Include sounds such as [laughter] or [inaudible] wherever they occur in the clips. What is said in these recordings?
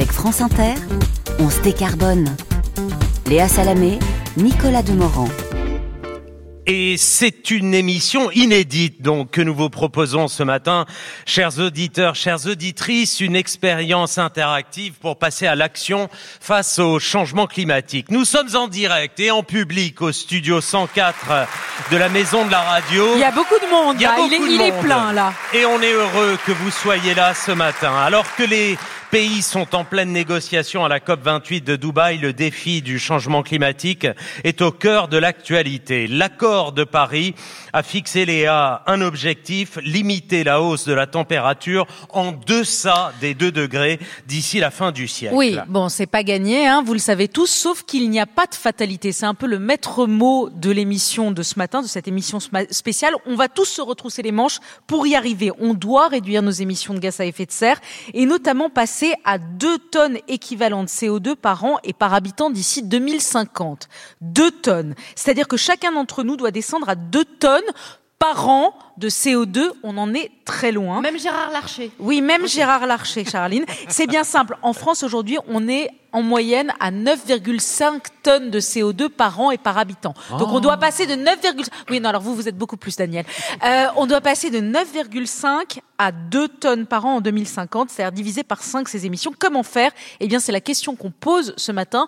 Avec France Inter, on se décarbone. Léa Salamé, Nicolas Demorand. Et c'est une émission inédite donc que nous vous proposons ce matin, chers auditeurs, chères auditrices, une expérience interactive pour passer à l'action face au changement climatique. Nous sommes en direct et en public au studio 104 de la Maison de la Radio. Il y a beaucoup de monde, Il y a là. beaucoup il, est, de il est monde. plein là. Et on est heureux que vous soyez là ce matin. Alors que les pays sont en pleine négociation à la COP28 de Dubaï, le défi du changement climatique est au cœur de l'actualité. L'accord de Paris a fixé Léa un objectif, limiter la hausse de la température en deçà des 2 degrés d'ici la fin du siècle. Oui, bon, c'est pas gagné, hein, vous le savez tous, sauf qu'il n'y a pas de fatalité. C'est un peu le maître mot de l'émission de ce matin, de cette émission spéciale. On va tous se retrousser les manches pour y arriver. On doit réduire nos émissions de gaz à effet de serre et notamment passer à 2 tonnes équivalentes de CO2 par an et par habitant d'ici 2050. 2 tonnes. C'est-à-dire que chacun d'entre nous doit descendre à 2 tonnes par an de CO2. On en est très loin. Même Gérard Larcher. Oui, même Gérard Larcher, Charline. [laughs] C'est bien simple. En France, aujourd'hui, on est en moyenne à 9,5 tonnes de CO2 par an et par habitant. Donc, on doit passer de 9, oui, non, alors vous, vous êtes beaucoup plus, Daniel. Euh, on doit passer de 9,5 à 2 tonnes par an en 2050, c'est-à-dire diviser par 5 ces émissions. Comment faire? Eh bien, c'est la question qu'on pose ce matin.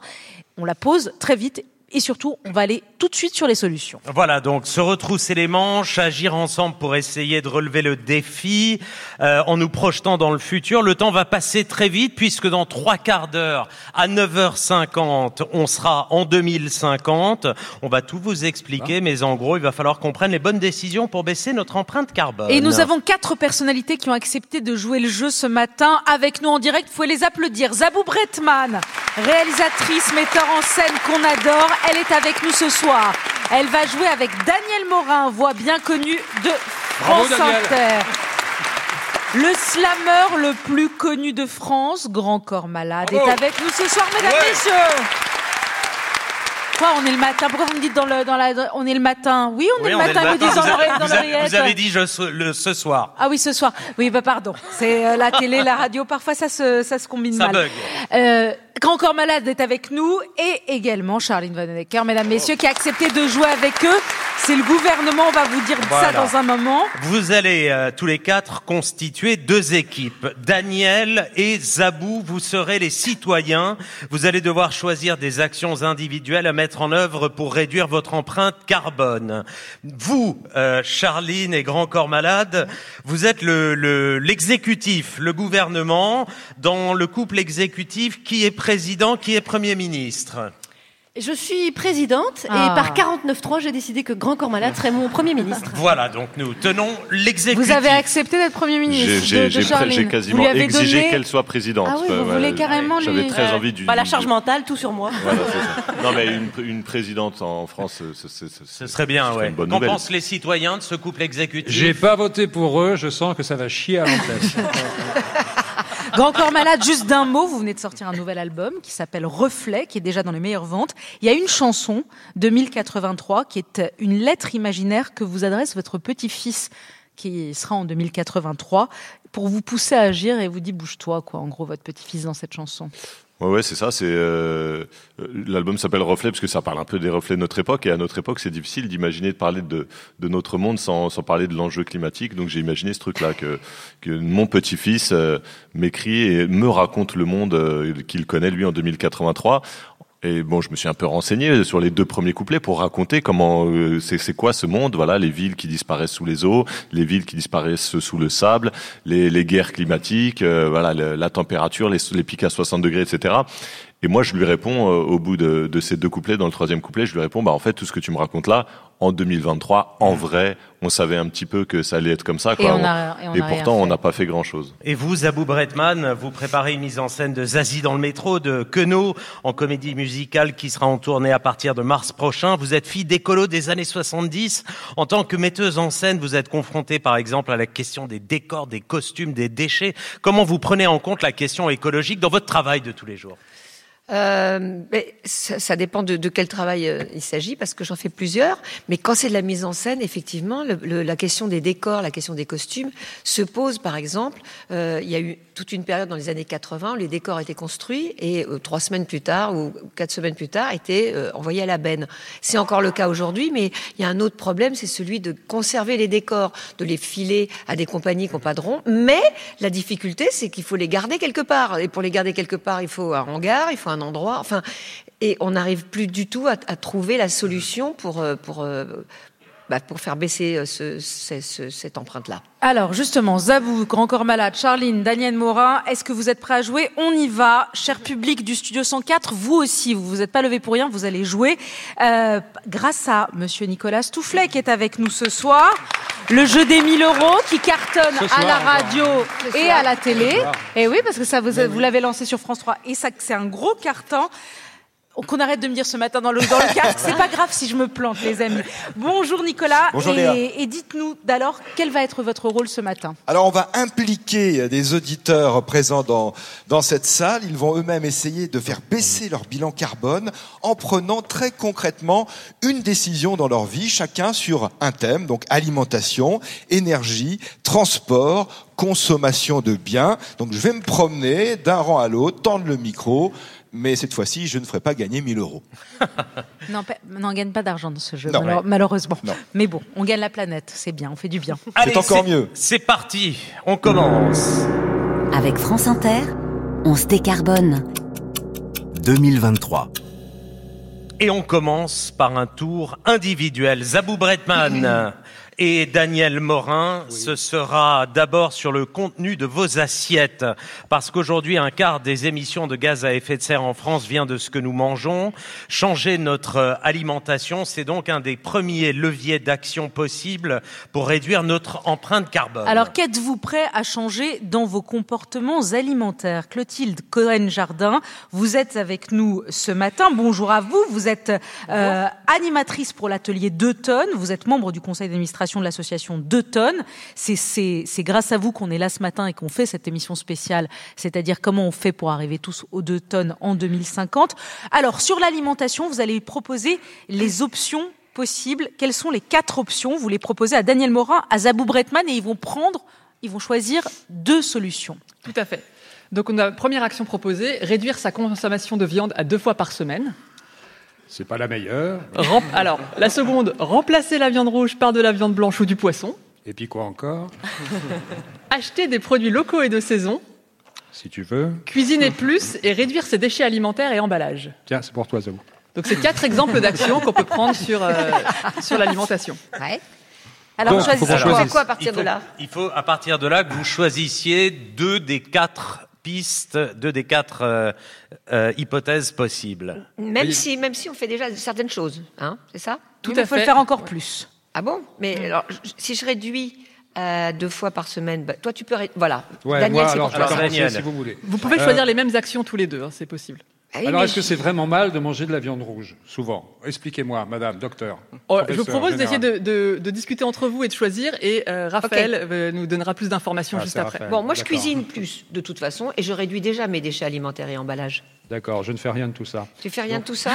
On la pose très vite. Et surtout, on va aller tout de suite sur les solutions. Voilà, donc se retrousser les manches, agir ensemble pour essayer de relever le défi, euh, en nous projetant dans le futur. Le temps va passer très vite puisque dans trois quarts d'heure, à 9h50, on sera en 2050. On va tout vous expliquer, mais en gros, il va falloir qu'on prenne les bonnes décisions pour baisser notre empreinte carbone. Et nous avons quatre personnalités qui ont accepté de jouer le jeu ce matin avec nous en direct. Vous pouvez les applaudir. Zabou Bretman, réalisatrice, metteur en scène qu'on adore. Elle est avec nous ce soir. Elle va jouer avec Daniel Morin, voix bien connue de Bravo, France Daniel. Inter. Le slammer le plus connu de France, Grand Corps Malade, Bravo. est avec nous ce soir, mesdames, Ouais. messieurs. Quoi, on est le matin Pourquoi vous me dites dans, le, dans la... On est le matin Oui, on Oui, est on le est le matin, me matin. disent dans Vous avez- dans vous avez- vous avez dit je, le, ce soir. Ah oui, ce soir. Oui, bah pardon. C'est euh, la télé, la radio. Parfois, ça se, ça se combine Ça mal. bug. Euh, Grand Corps Malade est avec nous et également Charline Vanhoenacker, mesdames, messieurs, qui a accepté de jouer avec eux. C'est le gouvernement, on va vous dire Voilà. ça dans un moment. Vous allez euh, tous les quatre constituer deux équipes. Daniel et Zabou, vous serez les citoyens. Vous allez devoir choisir des actions individuelles à mettre en œuvre pour réduire votre empreinte carbone. Vous, euh, Charline et Grand Corps Malade, vous êtes le le- l'exécutif, le, gouvernement. Dans le couple exécutif, qui est président, qui est premier ministre Je suis présidente Ah. et par 49.3, j'ai décidé que Grand Corps Malade serait mon Premier ministre. [laughs] Voilà, donc nous tenons l'exécutif. Vous avez accepté d'être Premier ministre J'ai- quasiment lui avez exigé donné- qu'elle soit présidente. Ah oui, vous Ouais, voulez carrément lui- J'avais très Ouais. envie du. Pas la charge mentale, tout sur moi. Voilà, c'est ça. Non, mais une, une présidente en France, Ce serait bien, ce serait ouais. Qu'en pensent les citoyens de ce couple exécutif? J'ai pas voté pour eux, je sens que ça va chier à l'antenne. [laughs] Grand Corps Malade, juste d'un mot, vous venez de sortir un nouvel album qui s'appelle Reflet, qui est déjà dans les meilleures ventes. Il y a une chanson, 2083, qui est une lettre imaginaire que vous adresse votre petit-fils, qui sera en 2083, pour vous pousser à agir et vous dit bouge-toi, quoi, en gros, votre petit-fils dans cette chanson. Ouais, ouais, c'est ça. C'est euh, l'album s'appelle Reflet parce que ça parle un peu des reflets de notre époque. Et à notre époque, c'est difficile d'imaginer de parler de, notre monde sans, sans parler de l'enjeu climatique. Donc j'ai imaginé ce truc-là que mon petit-fils euh, m'écrit et me raconte le monde euh, qu'il connaît lui en 2083. Et bon, je me suis un peu renseigné sur les deux premiers couplets pour raconter comment euh, c'est quoi ce monde. Voilà, les villes qui disparaissent sous les eaux, les villes qui disparaissent sous le sable, les, les guerres climatiques, euh, voilà, la température, les, les pics à 60 degrés, etc. Et moi, je lui réponds euh, au bout de, de ces deux couplets, dans le troisième couplet, je lui réponds, bah en fait, tout ce que tu me racontes là, en 2023, en vrai, on savait un petit peu que ça allait être comme ça. Quoi. Et on a- et on a rien pourtant, on n'a pas fait grand-chose. Et vous, Zabou Bretman, vous préparez une mise en scène de Zazie dans le métro, de Queneau, en comédie musicale qui sera en tournée à partir de mars prochain. Vous êtes fille d'écolo des années 70. En tant que metteuse en scène, vous êtes confrontée, par exemple, à la question des décors, des costumes, des déchets. Comment vous prenez en compte la question écologique dans votre travail de tous les jours? Euh, mais ça, ça dépend de, de quel travail euh, il s'agit, parce que j'en fais plusieurs. Mais quand c'est de la mise en scène, effectivement, le- le- la question des décors, la question des costumes se pose. Par exemple, euh, il y a eu toute une période dans les années 80 où les décors étaient construits et euh, trois semaines plus tard ou quatre semaines plus tard étaient euh, envoyés à la benne. C'est encore le cas aujourd'hui, mais il y a un autre problème, c'est celui de conserver les décors, de les filer à des compagnies qui n'ont pas de. Mais la difficulté, c'est qu'il faut les garder quelque part. Et pour les garder quelque part, il faut un hangar, il faut un endroit. Enfin, et on n'arrive plus du tout à, trouver la solution pour euh, euh, bah, pour faire baisser euh, ce, ce- ce- cette empreinte-là. Alors justement, Zabou, Grand Corps Malade, Charline, Daniel Morin, est-ce que vous êtes prêts à jouer? On y va, cher public du Studio 104, vous aussi, vous vous êtes pas levé pour rien, vous allez jouer euh, grâce à Monsieur Nicolas Stoufflet qui est avec nous ce soir. Le jeu des 1000 euros qui cartonne à la radio et à la télé. Et oui, parce que ça vous, vous l'avez lancé sur France 3 et ça c'est un gros carton. Qu'on arrête de me dire ce matin dans le, dans le casque, c'est pas grave si je me plante, les amis. Bonjour Nicolas. Bonjour, et, et dites-nous d'alors, quel va être votre rôle ce matin Alors on va impliquer des auditeurs présents dans, dans cette salle. Ils vont eux-mêmes essayer de faire baisser leur bilan carbone en prenant très concrètement une décision dans leur vie, chacun sur un thème, donc alimentation, énergie, transport, consommation de biens. Donc je vais me promener d'un rang à l'autre, tendre le micro, mais cette fois-ci je ne ferai pas gagner 1000 euros. [laughs] Non, on n'en gagne pas d'argent dans ce jeu, Non. malheureusement. Non. Mais bon, on gagne la planète, c'est bien, on fait du bien. Allez, encore mieux. C'est parti, on commence. Avec France Inter, on se décarbone. 2023. Et on commence par un tour individuel. Zabou Bretman et Daniel Morin, ce sera d'abord sur le contenu de vos assiettes. Parce qu'aujourd'hui, un quart des émissions de gaz à effet de serre en France vient de ce que nous mangeons. Changer notre euh, alimentation, c'est donc un des premiers leviers d'action possibles pour réduire notre empreinte carbone. Alors, qu'êtes-vous prêt à changer dans vos comportements alimentaires? Clotilde Cohen-Jardin, vous êtes avec nous ce matin. Bonjour à vous. Vous êtes euh, animatrice pour l'atelier 2 tonnes. Vous êtes membre du conseil d'administration de l'association 2 tonnes. C'est- grâce à vous qu'on est là ce matin et qu'on fait cette émission spéciale, c'est-à-dire comment on fait pour arriver tous aux 2 tonnes en 2050. Alors, sur l'alimentation, vous allez proposer les options possibles. Quelles sont les quatre options? Vous les proposez à Daniel Morin, à Zabou Bretman et ils vont prendre, ils vont choisir deux solutions. Tout à fait. Donc, on première action proposée, réduire sa consommation de viande à deux fois par semaine. C'est pas la meilleure. Rem- Alors, la seconde, remplacer la viande rouge par de la viande blanche ou du poisson. Et puis quoi encore? [laughs] Acheter des produits locaux et de saison. Si tu veux. Cuisiner plus et réduire ses déchets alimentaires et emballages. Tiens, c'est pour toi, Zabou. Donc, c'est quatre exemples d'actions qu'on peut prendre sur, euh, sur l'alimentation. Ouais. Alors, Donc, choisissez quoi quoi à partir faut, de là Il faut à partir de là que vous choisissiez deux des quatre pistes, deux des quatre euh, euh, hypothèses possibles. Même Oui. si même si on fait déjà certaines choses, hein, c'est ça? Tout Il à faut le fait. faire encore plus. Ah bon? Mais alors, je- si je réduis euh, deux fois par semaine, bah, toi tu peux ré- voilà. Ouais, Daniel, moi, c'est alors, je Alors, Daniel. si vous voulez. Vous pouvez Euh, choisir les mêmes actions tous les deux, hein, c'est possible. Ah oui, Alors, est-ce que c'est vraiment mal de manger de la viande rouge Souvent? Expliquez-moi, madame, docteur. Oh, je vous propose d'essayer de, de- de discuter entre vous et de choisir, et euh, Raphaël euh, nous donnera plus d'informations Ah, juste après. Raphaël. Bon, moi je cuisine plus de toute façon et je réduis déjà mes déchets alimentaires et emballages. D'accord, je ne fais rien de tout ça. Tu fais rien de tout ça?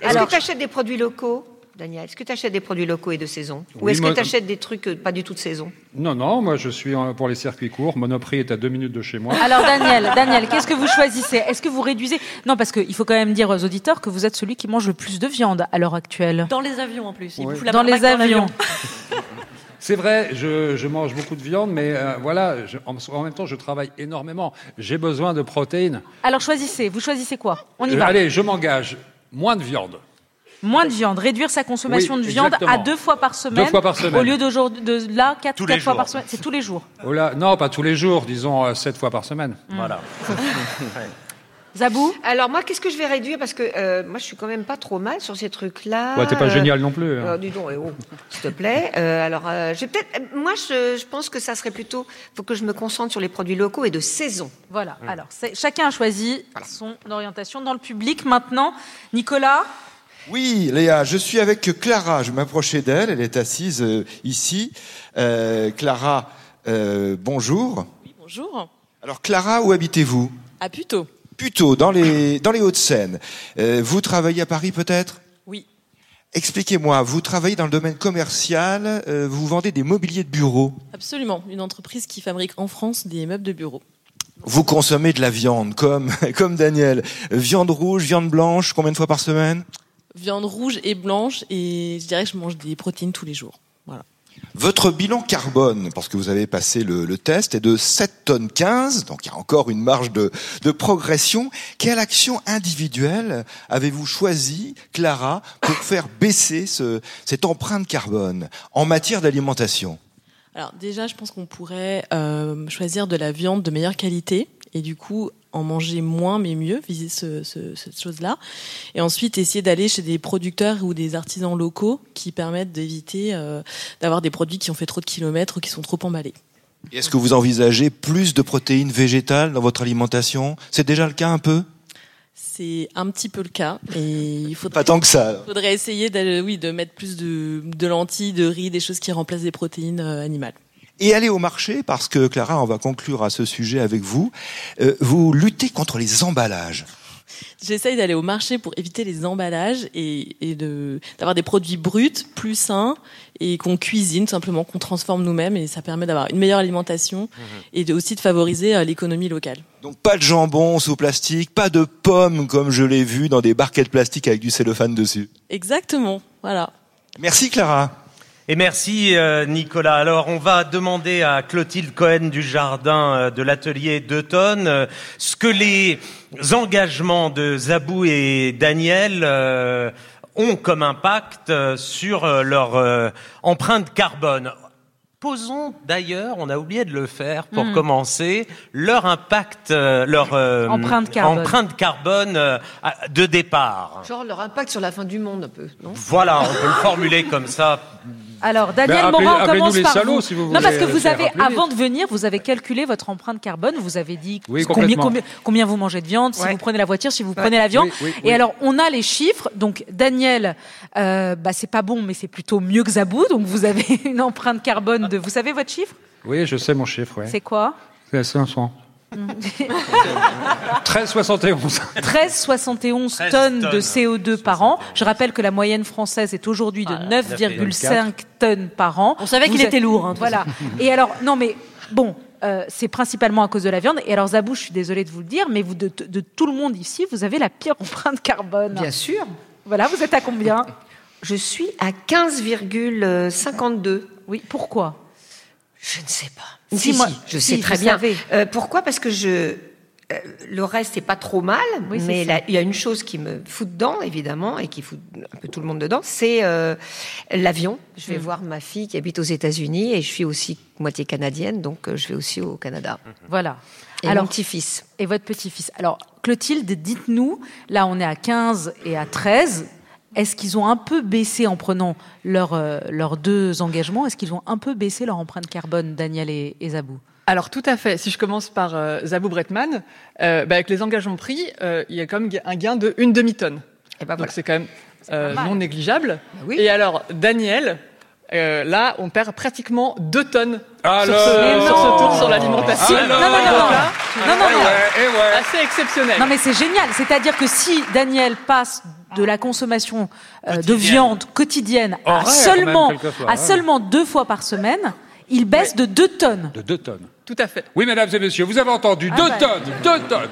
Est-ce Alors- que tu achètes des produits locaux? Daniel, est-ce que tu achètes des produits locaux et de saison Ou est-ce que tu achètes des trucs euh, pas du tout de saison Non, non, moi je suis pour les circuits courts. Monoprix est à deux minutes de chez moi. Alors, Daniel, Daniel, qu'est-ce que vous choisissez? Est-ce que vous réduisez? Non, parce qu'il faut quand même dire aux auditeurs que vous êtes celui qui mange le plus de viande à l'heure actuelle. Dans les avions en plus. La Dans les avions. [laughs] C'est vrai, je, je mange beaucoup de viande, mais euh, voilà, je- en, en même temps, je travaille énormément. J'ai besoin de protéines. Alors, choisissez. Vous choisissez quoi? On y Euh, va. allez, je m'engage. Moins de viande. Moins de viande, réduire sa consommation Oui, de viande à deux fois par semaine. Deux fois par semaine. Au lieu d'aujourd'hui, de là, quatre, Tous quatre fois jours. par semaine. C'est tous les jours. Oh là, non, pas tous les jours, disons euh, sept fois par semaine. Voilà. [laughs] Zabou Alors moi, qu'est-ce que je vais réduire? Parce que euh, moi, je suis quand même pas trop mal sur ces trucs-là. Ouais, t'es pas Euh, génial non plus. hein. euh, dis donc, eh oh, s'il te plaît. Euh, alors, euh, je vais peut-être. Moi, je, je pense que ça serait plutôt. faut que je me concentre sur les produits locaux et de saison. Voilà. Alors, c'est- chacun a choisi son orientation dans le public. Maintenant, Nicolas, Oui, Léa, je suis avec Clara. Je m'approchais d'elle. Elle est assise euh, ici. Euh, Clara, euh, bonjour. Bonjour. Alors Clara, où habitez-vous? À Puteaux. Plutôt dans les, dans les Hauts-de-Seine. Euh, vous travaillez à Paris peut-être? Oui. Expliquez-moi, vous travaillez dans le domaine commercial, euh, vous vendez des mobiliers de bureau. Absolument. Une entreprise qui fabrique en France des meubles de bureau. Vous consommez de la viande, comme, [laughs] comme Daniel. Viande rouge, viande blanche, combien de fois par semaine? Viande rouge et blanche et je dirais que je mange des protéines tous les jours. Voilà. Votre bilan carbone, parce que vous avez passé le, le test, est de 7 tonnes 15, donc il y a encore une marge de, de progression. Quelle action individuelle avez-vous choisi, Clara, pour faire baisser ce, cette empreinte carbone en matière d'alimentation? Alors déjà, je pense qu'on pourrait euh, choisir de la viande de meilleure qualité et du coup en manger moins mais mieux, viser ce, ce, cette chose-là. Et ensuite essayer d'aller chez des producteurs ou des artisans locaux qui permettent d'éviter euh, d'avoir des produits qui ont fait trop de kilomètres ou qui sont trop emballés. Est-ce que vous envisagez plus de protéines végétales dans votre alimentation? C'est déjà le cas un peu? C'est un petit peu le cas et il faudrait, Pas tant que ça. faudrait essayer de, oui, de mettre plus de, de lentilles, de riz, des choses qui remplacent des protéines euh, animales. Et aller au marché, parce que Clara, on va conclure à ce sujet avec vous. Euh, vous luttez contre les emballages. J'essaye d'aller au marché pour éviter les emballages et, et de d'avoir des produits bruts, plus sains et qu'on cuisine simplement, qu'on transforme nous-mêmes et ça permet d'avoir une meilleure alimentation et de, aussi de favoriser euh, l'économie locale. Donc pas de jambon sous plastique, pas de pommes comme je l'ai vu dans des barquettes plastiques avec du cellophane dessus. Exactement, voilà. Merci Clara. Et merci euh, Nicolas. Alors on va demander à Clotilde Cohen du jardin euh, de l'atelier d'Eutonne euh, ce que les engagements de Zabou et Daniel euh, ont comme impact euh, sur euh, leur euh, empreinte carbone. Posons d'ailleurs, on a oublié de le faire pour Mhm. commencer, leur impact, euh, leur euh, Empreinte carbone. empreinte carbone, euh, de départ. Genre leur impact sur la fin du monde un peu, non? Voilà, on peut le formuler comme ça. Alors, Daniel Ben, Morin, on commence les par salauds, vous. si vous non, parce que vous avez, avant de venir, vous avez calculé votre empreinte carbone. Vous avez dit Oui, combien, complètement. combien, combien vous mangez de viande, si vous prenez la voiture, si vous prenez l'avion. Oui, oui, Et oui. alors, on a les chiffres. Donc, Daniel, euh, bah, c'est pas bon, mais c'est plutôt mieux que Zabou. Donc, vous avez [laughs] une empreinte carbone de. Vous savez votre chiffre? Oui, je sais mon chiffre, ouais. C'est quoi? C'est 500. 13,71. 13,71 13 tonnes tonnes. de CO2 par an. Je rappelle que la moyenne française est aujourd'hui de 9,5 tonnes par an. On savait qu'il était lourd. hein, Voilà. Et alors, non, mais bon, euh, c'est principalement à cause de la viande. Et alors, Zabou, je suis désolée de vous le dire, mais vous, de, de tout le monde ici, vous avez la pire empreinte carbone. Bien sûr. Voilà, vous êtes à combien? Je suis à 15,52. Oui, pourquoi? Je ne sais pas. Si, Si, moi- si, je si, sais très bien. Euh, pourquoi? Parce que je euh, le reste c'est pas trop mal, Oui, mais il y a une chose qui me fout dedans évidemment et qui fout un peu tout le monde dedans, c'est euh, l'avion. Je vais Mm. voir ma fille qui habite aux États-Unis et je suis aussi moitié canadienne, donc je vais aussi au Canada. Voilà. Et Alors, mon petit-fils. Et votre petit-fils. Alors, Clotilde, dites-nous, là on est à 15 et à 13, est-ce qu'ils ont un peu baissé en prenant leur, euh, leurs deux engagements? Est-ce qu'ils ont un peu baissé leur empreinte carbone, Daniel et, et Zabou? Alors tout à fait. Si je commence par euh, Zabou Bretman, euh, bah, avec les engagements pris, il y a quand même un gain de une demi-tonne. Et ben Donc c'est quand même non négligeable. Bah oui. Et alors Daniel, euh, là on perd pratiquement deux tonnes Alors sur, ce, sur ce tour sur l'alimentation. Si, non, non, non, non. Non, non, non. Eh ouais. Assez exceptionnel. Non, mais c'est génial. C'est-à-dire que si Daniel passe de la consommation euh, de viande quotidienne à Horaire, seulement, même, quelquefois, à ouais. seulement deux fois par semaine, il baisse de deux tonnes. De 2 tonnes. Tout à fait. Oui, mesdames et messieurs, vous avez entendu Ah 2 bah. tonnes 2 tonnes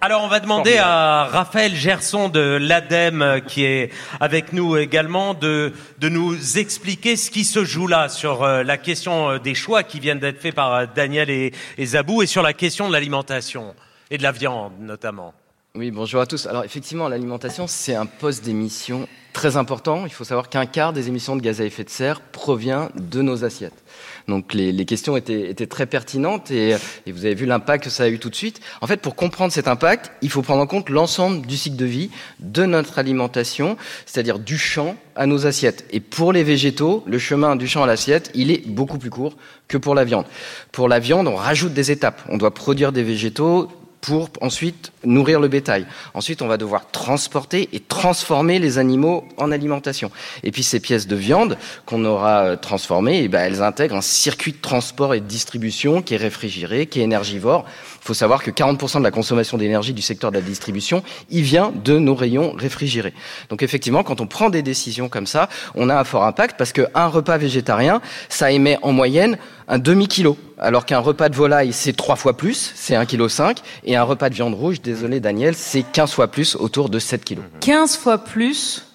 Alors on va demander Formidable. à Raphaël Gerson de l'ADEME euh, qui est avec nous également de, de nous expliquer ce qui se joue là sur euh, la question euh, des choix qui viennent d'être faits par Daniel et, et Zabou et sur la question de l'alimentation et de la viande notamment. Oui, bonjour à tous. Alors effectivement, l'alimentation, c'est un poste d'émission très important. Il faut savoir qu'un quart des émissions de gaz à effet de serre provient de nos assiettes. Donc les, les questions étaient, étaient très pertinentes et, et vous avez vu l'impact que ça a eu tout de suite. En fait, pour comprendre cet impact, il faut prendre en compte l'ensemble du cycle de vie de notre alimentation, c'est-à-dire du champ à nos assiettes. Et pour les végétaux, le chemin du champ à l'assiette, il est beaucoup plus court que pour la viande. Pour la viande, on rajoute des étapes. On doit produire des végétaux pour ensuite nourrir le bétail. Ensuite, on va devoir transporter et transformer les animaux en alimentation. Et puis ces pièces de viande qu'on aura euh, transformées, eh ben, elles intègrent un circuit de transport et de distribution qui est réfrigéré, qui est énergivore. Il faut savoir que 40% de la consommation d'énergie du secteur de la distribution, il vient de nos rayons réfrigérés. Donc effectivement, quand on prend des décisions comme ça, on a un fort impact parce qu'un repas végétarien, ça émet en moyenne un demi-kilo, alors qu'un repas de volaille, c'est trois fois plus, c'est 1,5 kg, et un repas de viande rouge, désolé Daniel, c'est 15 fois plus, autour de 7 kg. 15 fois plus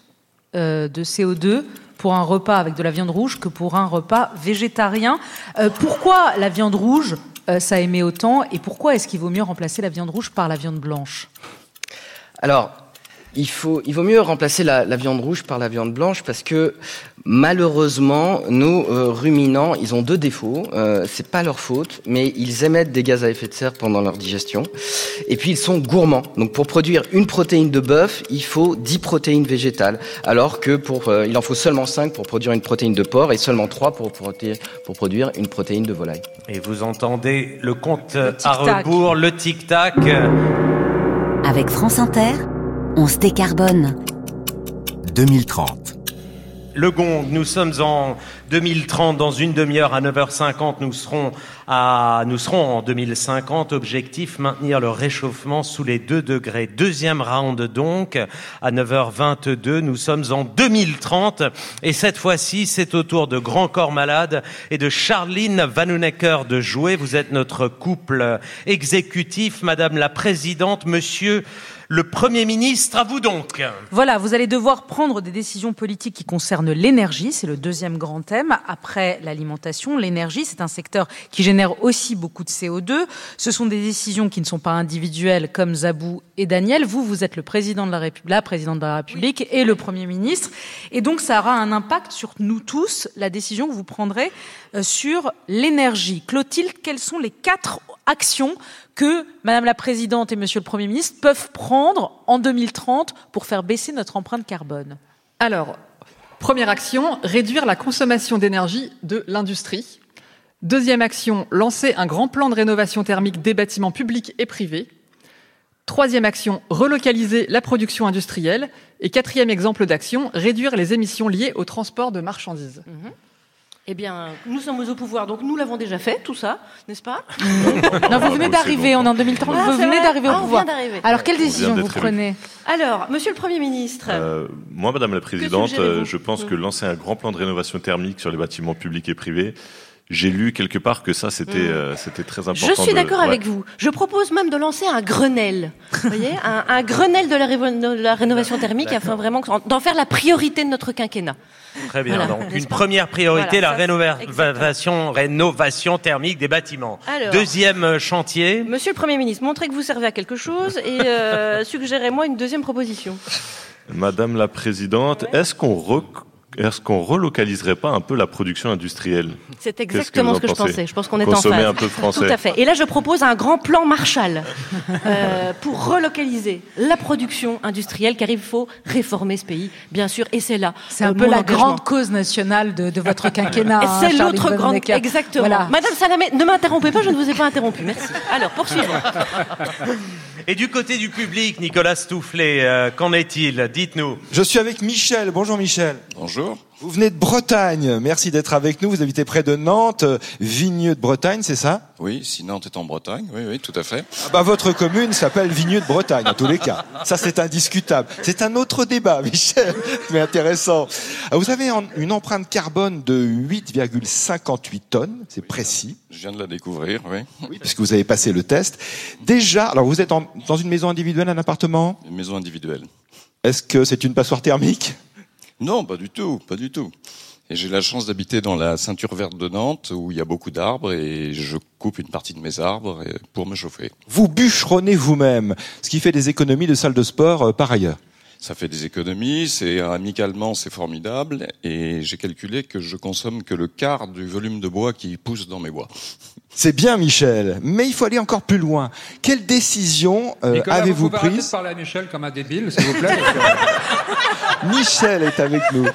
euh, de CO2 pour un repas avec de la viande rouge que pour un repas végétarien. Euh, pourquoi la viande rouge, euh, ça émet autant, et pourquoi est-ce qu'il vaut mieux remplacer la viande rouge par la viande blanche? Alors, il, faut, il vaut mieux remplacer la, la, viande rouge par la viande blanche parce que malheureusement, nos euh, ruminants, ils ont deux défauts. Euh, c'est pas leur faute, mais ils émettent des gaz à effet de serre pendant leur digestion. Et puis ils sont gourmands. Donc pour produire une protéine de bœuf, il faut 10 protéines végétales, alors que pour euh, il en faut seulement 5 pour produire une protéine de porc et seulement 3 pour, pour, pour produire une protéine de volaille. Et vous entendez le compte à rebours, le tic-tac. Avec France Inter, on se décarbone. 2030. Le Gong, nous sommes en 2030, dans une demi-heure à 9h50, nous serons, à, nous serons en 2050. Objectif, maintenir le réchauffement sous les 2 degrés. Deuxième round donc, à 9h22, nous sommes en 2030. Et cette fois-ci, c'est au tour de Grand Corps Malade et de Charline Vanhoenacker de jouer. Vous êtes notre couple exécutif, Madame la Présidente, Monsieur le Premier ministre, à vous donc. Voilà, vous allez devoir prendre des décisions politiques qui concernent l'énergie, c'est le deuxième grand thème. Après l'alimentation, l'énergie, c'est un secteur qui génère aussi beaucoup de CO2. Ce sont des décisions qui ne sont pas individuelles comme Zabou et Daniel. Vous, vous êtes le président de la République, la présidente de la République oui. et le Premier ministre. Et donc, ça aura un impact sur nous tous, la décision que vous prendrez euh, sur l'énergie. Clotilde, quelles sont les quatre actions que Madame la Présidente et Monsieur le Premier ministre peuvent prendre en 2030 pour faire baisser notre empreinte carbone? Alors, première action, réduire la consommation d'énergie de l'industrie. Deuxième action, lancer un grand plan de rénovation thermique des bâtiments publics et privés. Troisième action, relocaliser la production industrielle. Et quatrième exemple d'action, réduire les émissions liées au transport de marchandises. Mmh. Eh bien, nous sommes au pouvoir, donc nous l'avons déjà fait, tout ça, n'est-ce pas? [laughs] Non, vous venez d'arriver, on est en 2030, Ah, vous venez d'arriver Ah, au on pouvoir. vient d'arriver. Alors, quelle décision vous prenez? Alors, Monsieur le Premier ministre, Euh, moi, Madame la Présidente, euh, je pense que lancer un grand plan de rénovation thermique sur les bâtiments publics et privés, j'ai lu quelque part que ça, c'était Mm. euh, c'était très important. je suis de- d'accord ouais. avec vous. Je propose même de lancer un Grenelle. Vous voyez [laughs] un, un Grenelle de la, révo- de la rénovation thermique afin vraiment d'en faire la priorité de notre quinquennat. Très bien. Voilà, Donc, une première priorité, Voilà, la ça, rénovation, rénovation thermique des bâtiments. Alors. Deuxième euh, chantier. Monsieur le Premier ministre, montrez que vous servez à quelque chose et euh, [laughs] suggérez-moi une deuxième proposition. Madame la Présidente, est-ce qu'on rec- est-ce qu'on relocaliserait pas un peu la production industrielle? C'est exactement ce que je pensais. Je pense qu'on est Consommer en phase. un peu français. Tout à fait. Et là, je propose un grand plan Marshall euh, pour relocaliser la production industrielle, car il faut réformer ce pays, bien sûr. Et c'est là. C'est un euh, peu la engagement. grande cause nationale de, de votre [laughs] quinquennat. Et hein, c'est l'autre grande. Exactement. Voilà. Madame Salamé, ne m'interrompez pas, je ne vous ai pas interrompu. Merci. Alors, poursuivons. [laughs] Et du côté du public, Nicolas Stoufflet, euh, qu'en est-il? Dites-nous. Je suis avec Michel. Bonjour Michel. Bonjour. Vous venez de Bretagne. Merci d'être avec nous. Vous habitez près de Nantes, Vigneux de Bretagne, c'est ça? Oui, si Nantes est en Bretagne, oui, oui, tout à fait. Ah bah, Votre commune s'appelle Vigneux de Bretagne, en tous les cas. Ça, c'est indiscutable. C'est un autre débat, [laughs] Michel, mais intéressant. Ah, Vous avez une empreinte carbone de 8,58 tonnes, c'est précis. Je viens de la découvrir, oui. Oui, puisque vous avez passé le test. Déjà, alors vous êtes en- dans une maison individuelle, un appartement? Une maison individuelle. Est-ce que c'est une passoire thermique? Non, pas du tout, pas du tout. Et j'ai la chance d'habiter dans la ceinture verte de Nantes où il y a beaucoup d'arbres et je coupe une partie de mes arbres pour me chauffer. Vous bûcheronnez vous-même, ce qui fait des économies de salle de sport euh, par ailleurs. Ça fait des économies, c'est amicalement c'est formidable et j'ai calculé que je consomme que le quart du volume de bois qui pousse dans mes bois. [laughs] C'est bien, Michel, mais il faut aller encore plus loin. Quelle décision euh, avez-vous vous pouvez arrêter prise de parler à Michel comme un débile, s'il vous plaît [laughs] Michel est avec nous.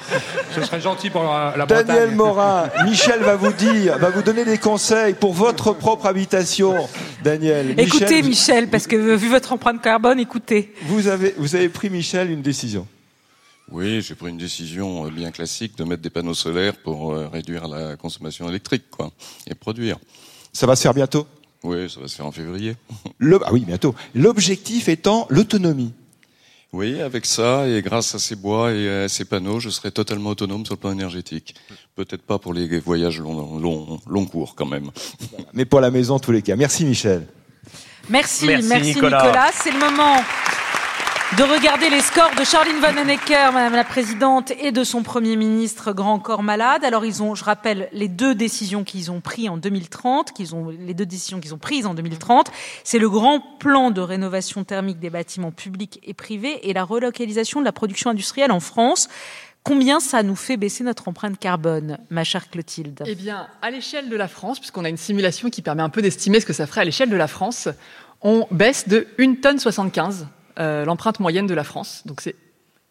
Ce serait gentil pour la, la Daniel Bretagne. Morin, Michel va vous dire, va vous donner des conseils pour votre propre habitation. Daniel, Écoutez, Michel, Michel, parce que vu votre empreinte carbone, écoutez. vous avez, vous avez pris, Michel, une décision. Oui, j'ai pris une décision euh, bien classique de mettre des panneaux solaires pour euh, réduire la consommation électrique, quoi, et produire. Ça va se faire bientôt? Oui, ça va se faire en février. Le- Ah oui, bientôt. L'objectif étant l'autonomie. Oui, avec ça et grâce à ces bois et à ces panneaux, je serai totalement autonome sur le plan énergétique. Peut-être pas pour les voyages long, long, long cours quand même. Mais pour la maison, en tous les cas. Merci, Michel. Merci, Merci. Nicolas. C'est le moment de regarder les scores de Charline Vanhoenacker, Madame la Présidente, et de son Premier ministre Grand Corps Malade. Alors ils ont, je rappelle, les deux décisions qu'ils ont prises en 2030, qu'ils ont, les deux décisions qu'ils ont prises en 2030, c'est le grand plan de rénovation thermique des bâtiments publics et privés et la relocalisation de la production industrielle en France. Combien ça nous fait baisser notre empreinte carbone, ma chère Clotilde? Eh bien, à l'échelle de la France, puisqu'on a une simulation qui permet un peu d'estimer ce que ça ferait à l'échelle de la France, on baisse de 1 tonne 75 euh, l'empreinte moyenne de la France. Donc c'est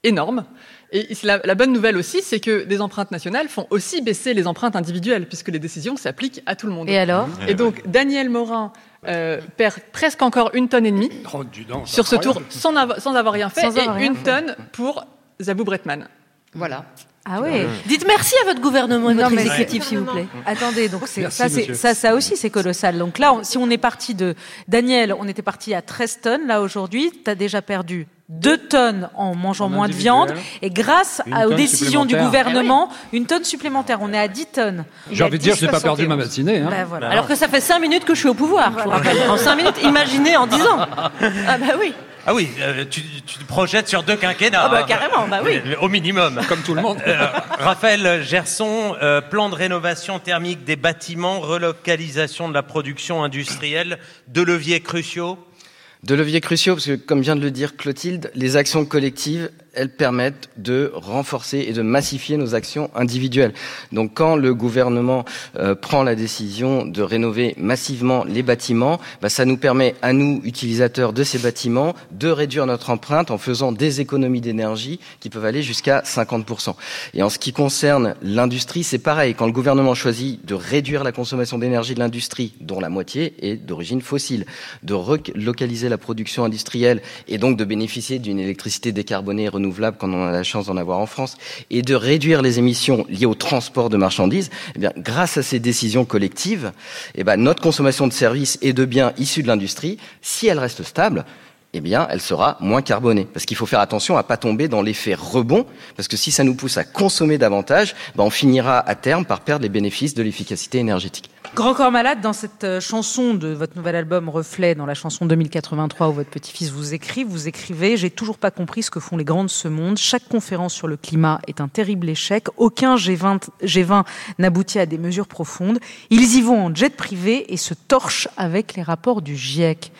énorme. Et la, la bonne nouvelle aussi, c'est que des empreintes nationales font aussi baisser les empreintes individuelles, puisque les décisions s'appliquent à tout le monde. Et alors Et donc Daniel Morin euh, perd presque encore une tonne et demie Oh, sur ce tour sans, sans avoir rien fait, Sans et avoir rien une fait. tonne pour Zabou Bretman. Voilà. Ah ouais. Dites merci à votre gouvernement et Non, votre mais- exécutif, s'il vous plaît. Attendez, donc c'est ça, c'est monsieur. ça, ça aussi c'est colossal. Donc là, on- si on est parti de Daniel, on était parti à 13 tonnes. Là aujourd'hui, tu as déjà perdu 2 tonnes en mangeant En moins de viande et grâce à- aux tonne décisions du gouvernement, une tonne supplémentaire. On est à 10 tonnes. J'ai envie de dire, je n'ai pas 10,71. perdu ma matinée. Hein. Ben voilà. Alors que ça fait 5 minutes que je suis au pouvoir, je vous rappelle. En 5 minutes, imaginez en 10 ans. Ah bah oui. Ah oui, euh, tu, tu te projettes sur deux quinquennats. Ah bah hein. carrément, bah oui. Euh, Au minimum. Comme tout le monde. Euh, Raphaël Gerson, euh, plan de rénovation thermique des bâtiments, relocalisation de la production industrielle, deux leviers cruciaux. De leviers cruciaux, parce que comme vient de le dire Clotilde, les actions collectives, elles permettent de renforcer et de massifier nos actions individuelles. Donc quand le gouvernement euh, prend la décision de rénover massivement les bâtiments, bah, ça nous permet à nous, utilisateurs de ces bâtiments, de réduire notre empreinte en faisant des économies d'énergie qui peuvent aller jusqu'à 50%. Et en ce qui concerne l'industrie, c'est pareil. Quand le gouvernement choisit de réduire la consommation d'énergie de l'industrie, dont la moitié est d'origine fossile, de relocaliser la production industrielle et donc de bénéficier d'une électricité décarbonée renouvelable quand on a la chance d'en avoir en France, et de réduire les émissions liées au transport de marchandises, eh bien, grâce à ces décisions collectives, eh ben, notre consommation de services et de biens issus de l'industrie, si elle reste stable, eh bien, elle sera moins carbonée. Parce qu'il faut faire attention à pas tomber dans l'effet rebond, parce que si ça nous pousse à consommer davantage, ben, on finira à terme par perdre les bénéfices de l'efficacité énergétique. Grand Corps Malade, dans cette euh, chanson de votre nouvel album Reflet, dans la chanson 2083 où votre petit-fils vous écrit, vous écrivez J'ai toujours pas compris ce que font les grands de ce monde. Chaque conférence sur le climat est un terrible échec. Aucun G20, G20 n'aboutit à des mesures profondes. Ils y vont en jet privé et se torchent avec les rapports du GIEC.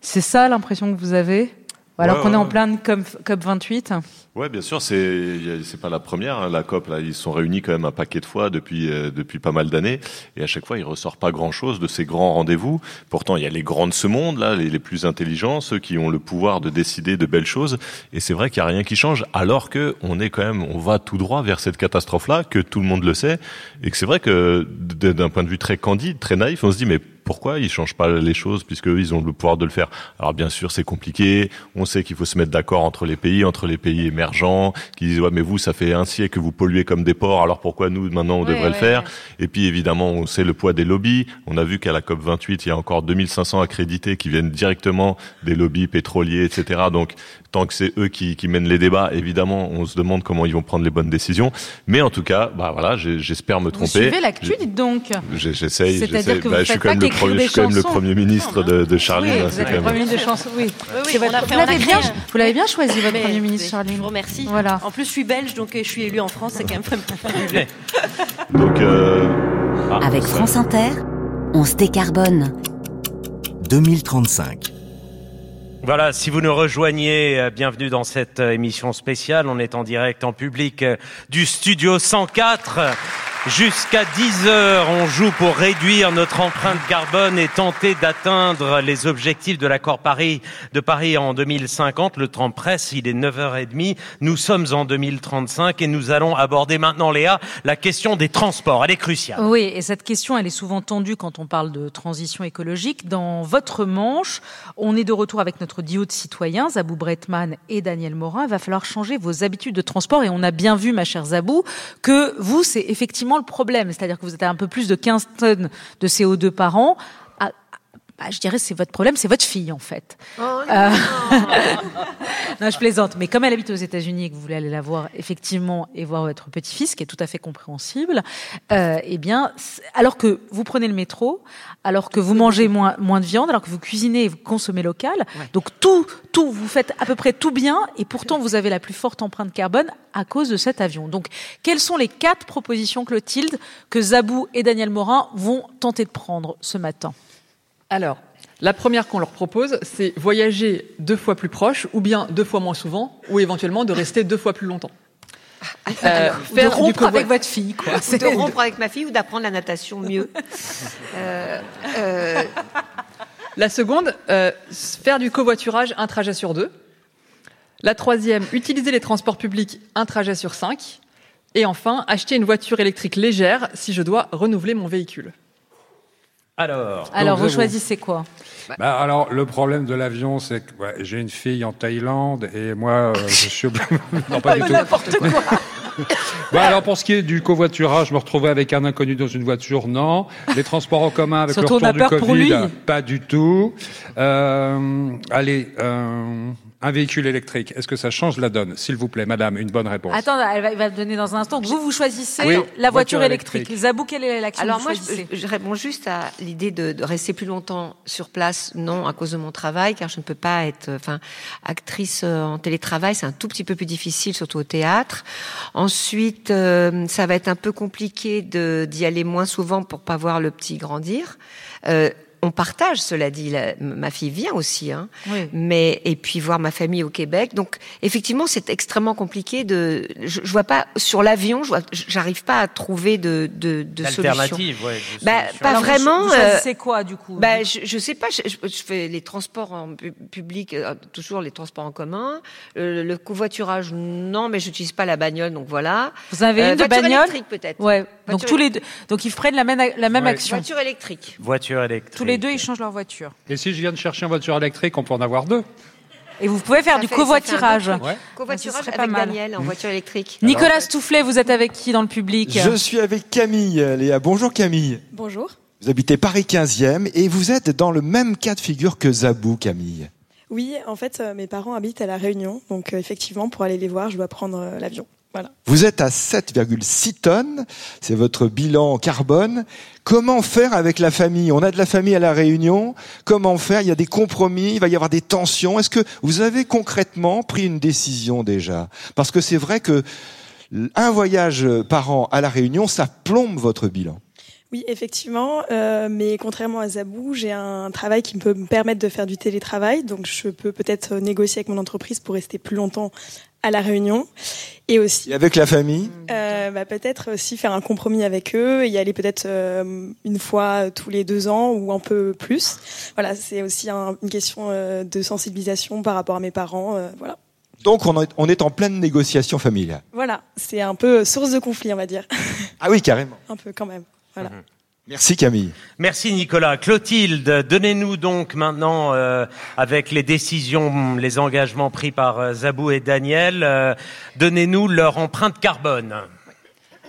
C'est ça l'impression que vous avez? Alors Ouais, qu'on est en ouais. plein COP, COP 28 Ouais, bien sûr, c'est c'est pas la première. hein, la COP, là, ils sont réunis quand même un paquet de fois depuis euh, depuis pas mal d'années, et à chaque fois, il ressort pas grand chose de ces grands rendez-vous. Pourtant, il y a les grands de ce monde, là, les, les plus intelligents, ceux qui ont le pouvoir de décider de belles choses. Et c'est vrai qu'il y a rien qui change, alors que on est quand même, on va tout droit vers cette catastrophe-là, que tout le monde le sait, et que c'est vrai que d'un point de vue très candide, très naïf, on se dit mais pourquoi ils changent pas les choses puisque eux, ils ont le pouvoir de le faire Alors bien sûr, c'est compliqué. On sait qu'il faut se mettre d'accord entre les pays, entre les pays émergents, qui disent ouais mais vous ça fait un siècle que vous polluez comme des porcs, alors pourquoi nous maintenant on Ouais, devrait le faire ouais. Et puis évidemment, on sait le poids des lobbies. On a vu qu'à la COP 28, il y a encore 2500 accrédités qui viennent directement des lobbies pétroliers, etc. Donc tant que c'est eux qui, qui mènent les débats, évidemment, on se demande comment ils vont prendre les bonnes décisions. Mais en tout cas, bah voilà, j'espère me Vous tromper. suivez l'actu, dites donc J'essaye, C'est-à-dire que vous Bah, je suis faites quand même pas le premier, je des suis quand même le chansons. premier ministre de, de Charline. Oui, hein, vous c'est êtes quand le Premier ministre de chansons, oui. votre- vous l'avez bien, vous choisi, votre Mais- Premier ministre, Charline. Je vous remercie. Voilà. En plus, je suis belge, donc euh, je suis élue en France, c'est quand même fabuleux. Donc, euh, ah, Avec ça- France Inter, on se décarbone. 2035. Voilà, si vous nous rejoignez, euh, bienvenue dans cette euh, émission spéciale. On est en direct en public euh, du studio 104 Jusqu'à 10 heures, on joue pour réduire notre empreinte carbone et tenter d'atteindre les objectifs de l'accord Paris de Paris en 2050. Le temps presse, il est 9h30. Nous sommes en 2035 et nous allons aborder maintenant, Léa, la question des transports. Elle est cruciale. Oui, et cette question, elle est souvent tendue quand on parle de transition écologique. Dans votre manche, on est de retour avec notre duo de citoyens, Zabou Bretman et Daniel Morin. Il va falloir changer vos habitudes de transport et on a bien vu, ma chère Zabou, que vous, c'est effectivement le problème. C'est-à-dire que vous êtes à un peu plus de 15 tonnes de CO2 par an. Ah, bah, je dirais c'est votre problème, c'est votre fille en fait. Oh, Euh, [laughs] non, je plaisante. Mais comme elle habite aux États-Unis et que vous voulez aller la voir effectivement et voir votre petit-fils, qui est tout à fait compréhensible, euh, eh bien, alors que vous prenez le métro, alors que vous mangez moins, moins de viande, alors que vous cuisinez et vous consommez local, donc tout, tout, vous faites à peu près tout bien et pourtant vous avez la plus forte empreinte carbone à cause de cet avion. Donc, quelles sont les quatre propositions, Clotilde, que Zabou et Daniel Morin vont tenter de prendre ce matin? Alors, la première qu'on leur propose, c'est voyager deux fois plus proche, ou bien deux fois moins souvent, ou éventuellement de rester deux fois plus longtemps. Euh, Ou faire de rompre avec votre fille, quoi. [laughs] Ou de rompre avec ma fille ou d'apprendre la natation mieux. [laughs] Euh, euh, La seconde, euh, faire du covoiturage un trajet sur deux. La troisième, utiliser les transports publics un trajet sur cinq. Et enfin, acheter une voiture électrique légère si je dois renouveler mon véhicule. Alors, Alors, vous choisissez quoi Bah, alors, le problème de l'avion, c'est que ouais, j'ai une fille en Thaïlande et moi, euh, je [laughs] suis non, pas du tout. N'importe quoi. Bah, alors, pour ce qui est du covoiturage, me retrouver avec un inconnu dans une voiture, non. Les transports en commun avec Surtout, le retour du. Covid, pas du tout. Euh, allez, euh, un véhicule électrique, est-ce que ça change la donne S'il vous plaît, madame, une bonne réponse. Attends, elle va, elle va donner dans un instant. Vous, vous choisissez Oui, la voiture voiture électrique. électrique. Zabou, quelle est l'action Alors moi, je, je réponds juste à l'idée de, de rester plus longtemps sur place, non à cause de mon travail, car je ne peux pas être, enfin, actrice euh, en télétravail, c'est un tout petit peu plus difficile, surtout au théâtre. Ensuite, euh, ça va être un peu compliqué de d'y aller moins souvent pour pas voir le petit grandir. Euh, on partage, cela dit. La- ma fille vient aussi, hein. Oui. Mais et puis voir ma famille au Québec. Donc effectivement, c'est extrêmement compliqué de. Je, je vois pas sur l'avion. Je j'arrive pas à trouver de de, de solution. Ouais, de Bah, solution. pas Alors, vraiment. Vous, euh, quoi, du coup? bah, je, je sais pas. Je, fais les transports en pu- public, euh, toujours les transports en commun. Euh, le covoiturage, non, mais j'utilise pas la bagnole, donc voilà. Vous avez Euh, une de voiture bagnole? électrique peut-être. Ouais. Donc tous les deux. Donc ils prennent la même la même Ouais. action. Voiture électrique. voiture électrique. Tous les deux, ils changent leur voiture. Et si je viens de chercher une voiture électrique, on peut en avoir deux Et vous pouvez faire Ça du fait- covoiturage. Ouais. Covoiturage Ça serait pas avec mal. Daniel en voiture électrique. Nicolas Stoufflet, vous êtes avec qui dans le public Je suis avec Camille, Léa. Bonjour Camille. Bonjour. Vous habitez Paris 15e et vous êtes dans le même cas de figure que Zabou, Camille. Oui, en fait, euh, mes parents habitent à La Réunion, donc euh, effectivement, pour aller les voir, je dois prendre euh, l'avion. Voilà. Vous êtes à 7,6 tonnes, c'est votre bilan carbone. Comment faire avec la famille? On a de la famille à la Réunion. Comment faire? Il y a des compromis, il va y avoir des tensions. Est-ce que vous avez concrètement pris une décision déjà? Parce que c'est vrai que un voyage par an à la Réunion, ça plombe votre bilan. Oui, effectivement, euh, mais contrairement à Zabou, j'ai un travail qui peut me permettre de faire du télétravail, donc je peux peut-être négocier avec mon entreprise pour rester plus longtemps à La Réunion. Et aussi, Et avec la famille? euh, bah, peut-être aussi faire un compromis avec eux et y aller peut-être euh, une fois tous les deux ans ou un peu plus. Voilà, c'est aussi un- une question euh, de sensibilisation par rapport à mes parents. euh, voilà. Donc on est- on est en pleine négociation familiale. Voilà, c'est un peu source de conflit, on va dire. Ah oui, carrément. [laughs] un peu quand même. Voilà. Merci Camille. Merci Nicolas. Clotilde, donnez-nous donc maintenant, euh, avec les décisions, les engagements pris par euh, Zabou et Daniel, euh, donnez-nous leur empreinte carbone.